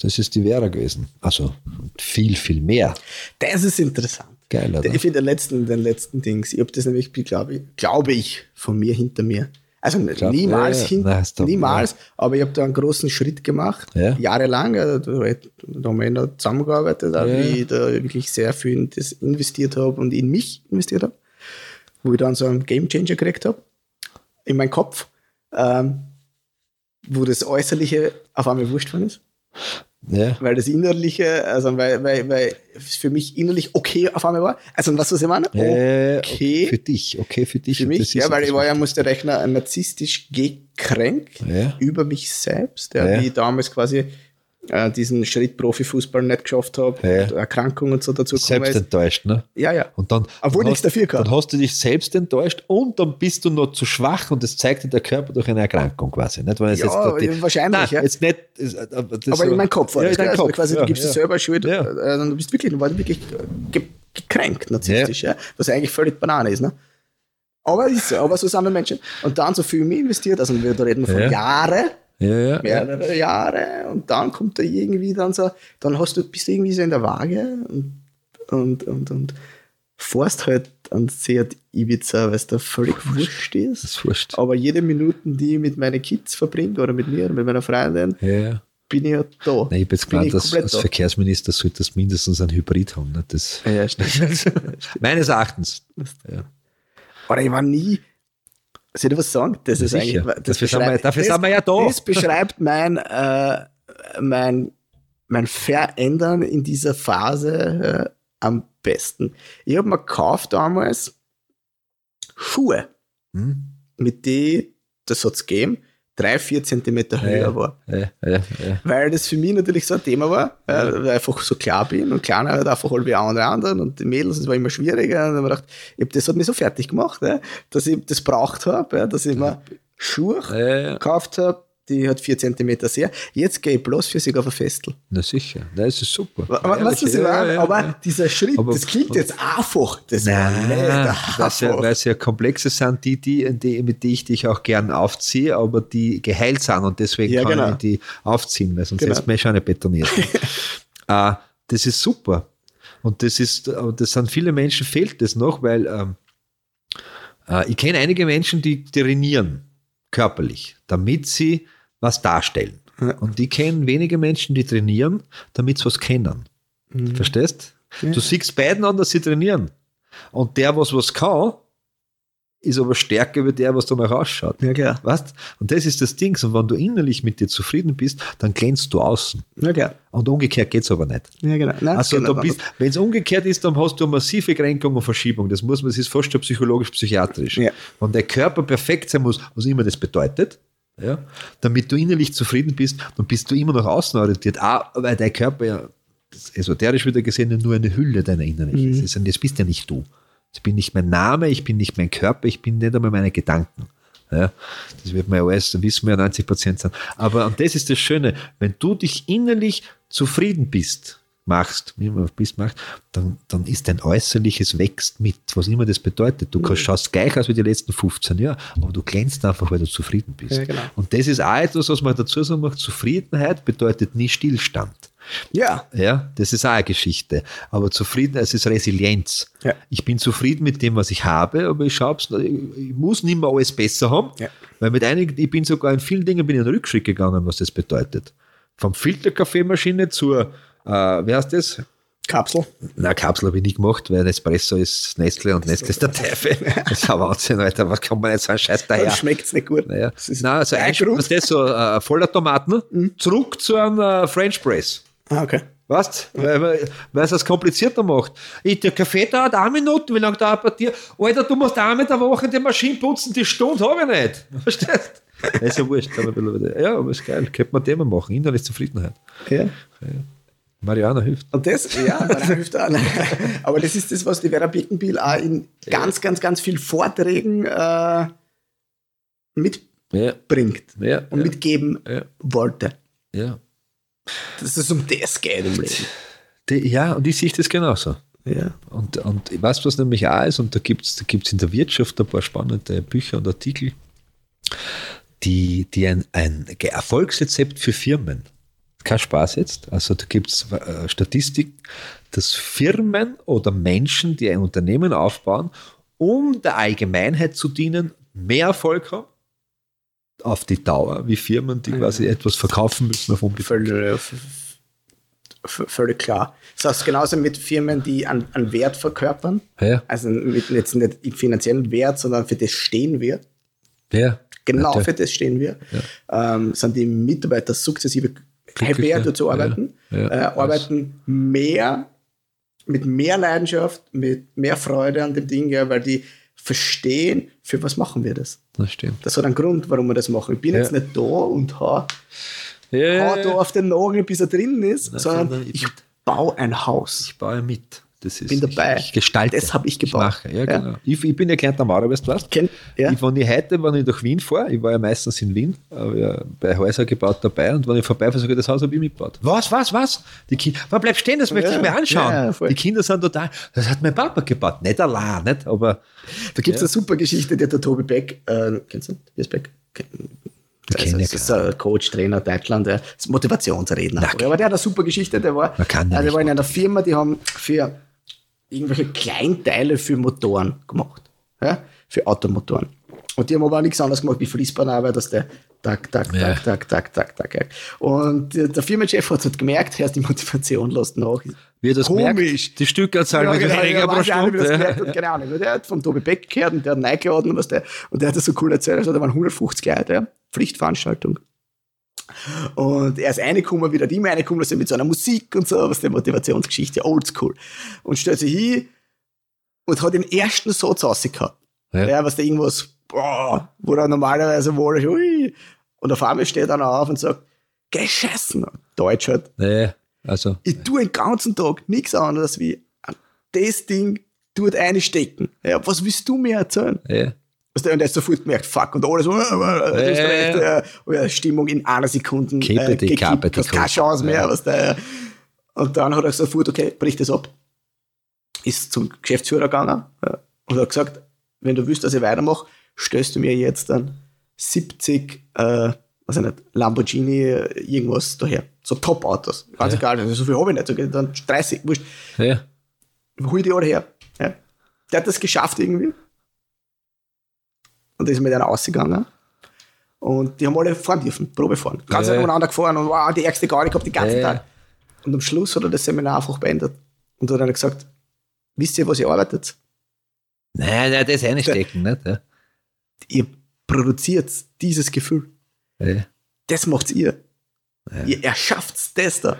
Das ist die Vera gewesen. Also viel, viel mehr. Das ist interessant. Geil, oder? Ich finde den letzten, den letzten Dings, ich habe das nämlich, glaube ich, glaube ich, von mir hinter mir. Also Glaub- niemals, ja, hin, Nein, niemals, aber ich habe da einen großen Schritt gemacht, Ja. jahrelang. Also, da, haben wir noch zusammengearbeitet, Ja. wie ich da wirklich sehr viel in das investiert habe und in mich investiert habe, wo ich dann so einen Game Changer gekriegt habe in meinen Kopf, ähm, wo das Äußerliche auf einmal wurscht geworden ist Ja. weil das Innerliche, also weil, weil, weil es für mich innerlich okay auf einmal war. Also was, was ich meine? Äh, Okay. Für dich, okay, für dich. Für mich, ja, weil ich war ja, musste rechnen, narzisstisch gekränkt Ja. über mich selbst, ja, Ja. wie ich damals quasi äh, diesen Schritt Profifußball nicht geschafft habe, Ja. und Erkrankung und so dazu gekommen selbst enttäuscht, ne? Ja, ja. Und dann, Obwohl dann nichts dafür kann. Dann hast du dich selbst enttäuscht und dann bist du noch zu schwach und das zeigt dir der Körper durch eine Erkrankung quasi. Nicht? Weil Ja, jetzt die, wahrscheinlich, Nein, ja. jetzt nicht. Aber, das Aber in meinem Kopf war ja, das. Also Kopf. quasi, du gibst dir selber Schuld, Ja. äh, du bist wirklich, du warst wirklich ge gekränkt narzisstisch, ja. was eigentlich völlig Banane ist. Ne? Aber ist so, aber so sind wir Menschen. Und dann so viel mehr investiert, also wir, da reden wir von Ja. Jahren, Ja, ja, ja. mehrere Jahre und dann kommt da irgendwie dann so, dann hast du, bist du irgendwie so in der Waage und, und, und, und fährst halt an Seat Ibiza, weil es da völlig wurscht ist. Das ist wurscht. Aber jede Minute, die ich mit meinen Kids verbringe oder mit mir oder mit meiner Freundin, Ja, ja. bin ich ja da. Nein, ich habe jetzt Bin gemeint, ich dass als da. Verkehrsminister sollte das mindestens ein Hybrid haben. Nicht? Das, Ja, stimmt. meines Erachtens. Oder ich war nie. Soll ich was sagen? Das ist sicher. eigentlich. Dafür sind wir- dafür sind wir ja da. Das beschreibt mein, äh, mein, mein Verändern in dieser Phase äh, am besten. Ich habe mir gekauft damals Schuhe, Hm? mit denen, das hat es gegeben, drei, vier Zentimeter höher Ja. war. Ja, ja. Weil das für mich natürlich so ein Thema war, weil ich einfach so klar bin und kleiner halt einfach halt wie andere anderen und die Mädels, das war immer schwieriger. Und dann habe ich gedacht, ich das hat mich so fertig gemacht, dass ich das braucht habe, dass ich mir Schuhe gekauft habe, die hat vier Zentimeter sehr. Jetzt gehe ich bloß für sich auf ein Festel. Na sicher, das ist super. Aber, was ich Ja, ja, Aber ja. dieser Schritt, Aber- das klingt jetzt einfach. Das war Nein, weil es ja, einfach. weil es ja komplexe sind, die, die, die, mit denen ich dich auch gern aufziehe, aber die geheilt sind und deswegen Ja, kann genau. ich die aufziehen, weil sonst Genau. du mich schon nicht betoniert. äh, das ist super. Und das ist, das sind viele Menschen fehlt das noch, weil ähm, äh, ich kenne einige Menschen, die trainieren körperlich, damit sie was darstellen. Ja. Und ich kenne wenige Menschen, die trainieren, damit sie was kennen. Verstehst? Ja. Du siehst beiden an, dass sie trainieren. Und der, was was kann, ist aber stärker wie der, was danach ausschaut. Ja, klar. Weißt? Und das ist das Ding. Und wenn du innerlich mit dir zufrieden bist, dann glänzt du außen. Ja, klar. Und umgekehrt geht's aber nicht. Ja, genau. Nein, Also da wenn es umgekehrt ist, dann hast du eine massive Kränkung und Verschiebung. Das muss man, das ist fast schon psychologisch-psychiatrisch. Ja. Wenn der Körper perfekt sein muss, was immer das bedeutet, ja, damit du innerlich zufrieden bist, dann bist du immer nach außen orientiert. Auch weil dein Körper ja esoterisch wieder gesehen nur eine Hülle deiner innerlichen ist. Und das bist ja nicht du. Das bin nicht mein Name, ich bin nicht mein Körper, ich bin nicht einmal meine Gedanken. Ja, das wird man ja alles, da wissen wir ja 90 Prozent sein. Aber und das ist das Schöne, wenn du dich innerlich zufrieden bist, machst, wie man bist, macht, dann, dann ist dein Äußerliches wächst mit, was immer das bedeutet. Du kannst, schaust gleich aus wie die letzten 15 Jahre, aber du glänzt einfach, weil du zufrieden bist. Ja, genau. Und das ist auch etwas, was man dazu sagen mag, Zufriedenheit bedeutet nie Stillstand. Ja. Ja, das ist auch eine Geschichte. Aber zufrieden, es ist Resilienz. Ja. Ich bin zufrieden mit dem, was ich habe, aber ich schaue ich muss nicht mehr alles besser haben. Ja. Weil mit einigen, ich bin sogar in vielen Dingen bin ich in den Rückschritt gegangen, was das bedeutet. Vom Filterkaffeemaschine zur, äh, wer heißt das? Kapsel. Na, Kapsel habe ich nie gemacht, weil Espresso ist Nestle und Nestle ist der Teufel. Das ist ein Wahnsinn, Alter. Was kann man jetzt so einen Scheiß Dann daher? schmeckt es nicht gut. Naja. Das ist Nein, also ein was das so äh, voller Tomaten, zurück zu einem äh, French Press. Ah, okay. Weißt Weil, weil, weil es das komplizierter macht. Ich, der Kaffee dauert eine Minute, wie lange dauert bei dir? Alter, du musst einmal in der Woche die Maschine putzen, die Stunde habe ich nicht. Verstehst du? Ist ja wurscht. aber Ja, aber ist geil. Könnte man Thema machen. Innerlich Zufriedenheit. Ja. Mariana hilft. Und das, ja, man hilft auch. Aber das ist das, was die Vera Birkenbiel auch in ganz, ganz, ganz vielen Vorträgen äh, mitbringt ja, und ja, mitgeben ja, wollte. ja. Dass es um das geht im Leben. Die, ja, und ich sehe das genauso. Ja. Und, und ich weiß, was nämlich auch ist, und da gibt es da gibt's in der Wirtschaft ein paar spannende Bücher und Artikel, die, die ein, ein Erfolgsrezept für Firmen. Kein Spaß jetzt. Also da gibt es äh, Statistik, dass Firmen oder Menschen, die ein Unternehmen aufbauen, um der Allgemeinheit zu dienen, mehr Erfolg haben auf die Dauer, wie Firmen, die quasi etwas verkaufen müssen auf. Völlig, f- f- völlig klar. Das heißt, genauso mit Firmen, die an, an Wert verkörpern, Ja, also mit, jetzt nicht im finanziellen Wert, sondern für das stehen wir, ja. genau Natürlich. für das stehen wir, ähm, sind die Mitarbeiter sukzessive Glücklicher, happier zu arbeiten, ja, ja, äh, arbeiten mehr, mit mehr Leidenschaft, mit mehr Freude an dem Ding, ja, weil die verstehen, für was machen wir das. Das stimmt. Das hat einen Grund, warum wir das machen. Ich bin jetzt nicht da und hau, Ja, hau da auf den Nagel, bis er drin ist, sondern sondern ich- ich baue ein Haus. Ich baue mit. Das ist, Bin dabei. Ich, ich gestalte. Das hab ich gebaut. mache. Ja, Ja. genau. Ich, ich bin ja gelernter Maurer, weißt du was? Kennt, ja? Ich, wenn ich heute, wenn ich durch Wien fahre, ich war ja meistens in Wien, aber ja bei Häuser gebaut dabei und wenn ich vorbeifahre, sage ich, das Haus habe ich mitgebaut. Was, was, was? Die Kinder, man bleibt stehen, das möchte ich mir anschauen. die Kinder sind total, das hat mein Papa gebaut. Nicht allein, nicht? Aber Da gibt es eine super Geschichte, hat der Tobi Beck, äh, kennst du ihn? Tobias Beck? Das kenn ich ist ein Coach, Trainer Deutschland, der ist Motivationsredner. Na, aber der hat eine super Geschichte, der war, also der war in einer Firma, die haben für irgendwelche Kleinteile für Motoren gemacht. Ja? Für Automotoren. Und die haben aber auch nichts anderes gemacht wie Fließbandarbeit, dass der tak, tak, Ja. tak, tak, tak, tak, tak, tak. Und der Firmenchef hat halt gemerkt, erst die Motivation lässt nach. wie das Komisch. gemerkt, die Stückanzahl Ja, genau, weniger ja, pro Stunde. gemerkt hat, keine Ahnung. Der hat vom Tobi Beck gehört und der hat eingeladen, was der, und der hat das so cool erzählt, also da waren 150 Leute, ja, Pflichtveranstaltung. Und er ist reingekommen, wieder die reingekommen, also mit so einer Musik und so, was der Motivationsgeschichte, oldschool. Und stellt sich hin und hat den ersten Satz rausgehauen. Ja. Ja. was der irgendwas, boah, wo er normalerweise wohl, ui, und auf einmal steht einer auf und sagt, geh scheißen. Deutsch halt. Nee, also, Ich tue den ganzen Tag nichts anderes wie das Ding tut einstecken. Ja, was willst du mir erzählen? ja. Und er hat sofort gemerkt, fuck, und alles, äh, äh, äh, und ja, Stimmung in einer Sekunde. Die gekippt, hast keine. Chance mehr. Ja. Was der, und dann hat er sofort, okay, brich das ab. Ist zum Geschäftsführer gegangen ja, und hat gesagt, wenn du willst, dass ich weitermache, stößt du mir jetzt dann 70, äh, ich nicht, Lamborghini, äh, irgendwas daher. So Top-Autos. Ganz Ja. egal, also so viel habe ich nicht. So, dann 30, wurscht. ja. Hol die alle her. Ja. Der hat das geschafft irgendwie. Und ist mit einer ausgegangen. Und die haben alle fahren dürfen, Probe fahren. Ganz Ja. nebeneinander gefahren und wow, die ärgste Gaudi gehabt den ganzen Ja. Tag. Und am Schluss hat er das Seminar einfach beendet. Und hat dann gesagt, wisst ihr, was ihr arbeitet? Nein, nein, das einstecken, nicht? Ja. Ihr produziert dieses Gefühl. Ja. Das macht ihr. Ihr erschafft das da.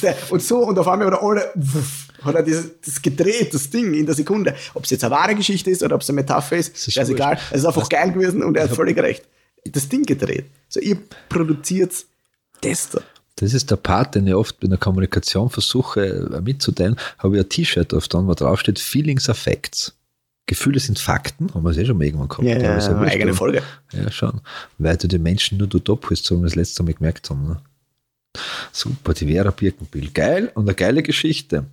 Du, Und so, und auf einmal hat er alle, wuff, hat er das, das gedreht, das Ding in der Sekunde. Ob es jetzt eine wahre Geschichte ist oder ob es eine Metapher ist, ist ist egal. Es ist einfach geil gewesen und er hat völlig recht. Das Ding gedreht. So, ihr produziert das da. Das ist der Part, den ich oft in der Kommunikation versuche äh, mitzuteilen. Habe ich ein T-Shirt auf dann, wo drauf steht Feelings are Facts. Gefühle sind Fakten, haben wir es eh schon mal irgendwann gehabt. Ja, ja wurscht, eigene Folge. Ja, schon. Weil du den Menschen nur dort abholst, so wie wir das letzte Mal gemerkt haben. Ne? Super, die Vera Birkenbill. Geil und eine geile Geschichte.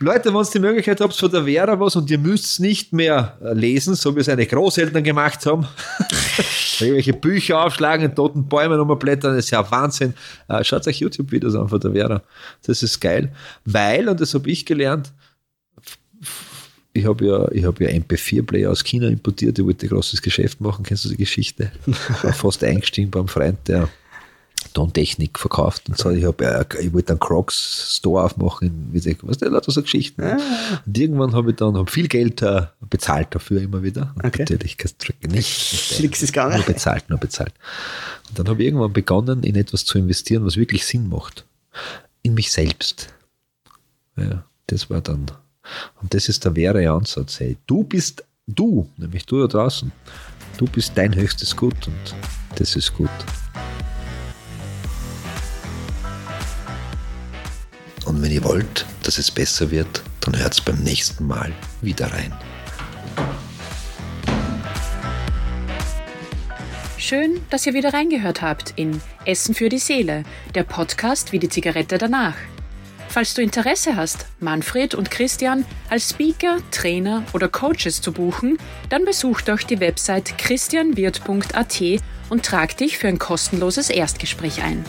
Leute, wenn ihr die Möglichkeit habt von der Vera was und ihr müsst nicht mehr äh, lesen, so wie es seine Großeltern gemacht haben, irgendwelche Bücher aufschlagen, in toten Bäumen umblättern, das ist ja Wahnsinn. Äh, schaut euch YouTube-Videos an von der Vera. Das ist geil. Weil, und das habe ich gelernt, ich habe ja, ich hab ja MP4-Player aus China importiert, ich wollte ein großes Geschäft machen, kennst du die Geschichte? War fast eingestiegen beim Freund, der Tontechnik verkauft und so. Ich, hab, ich wollte einen Crocs Store aufmachen, wie was der lauter so Geschichten. Ah. Und irgendwann habe ich dann hab viel Geld uh, bezahlt dafür immer wieder. Und okay. Natürlich nicht. nicht Nichts ist gegangen. Nur bezahlt, nur bezahlt. Und dann habe ich irgendwann begonnen, in etwas zu investieren, was wirklich Sinn macht. In mich selbst. Ja, das war dann. Und das ist der wahre Ansatz. Hey, du bist du, nämlich du da draußen. Du bist dein höchstes Gut und das ist gut. Und wenn ihr wollt, dass es besser wird, dann hört es beim nächsten Mal wieder rein. Schön, dass ihr wieder reingehört habt in Essen für die Seele, der Podcast wie die Zigarette danach. Falls du Interesse hast, Manfred und Christian als Speaker, Trainer oder Coaches zu buchen, dann besuch doch die Website christianwirt.at und trag dich für ein kostenloses Erstgespräch ein.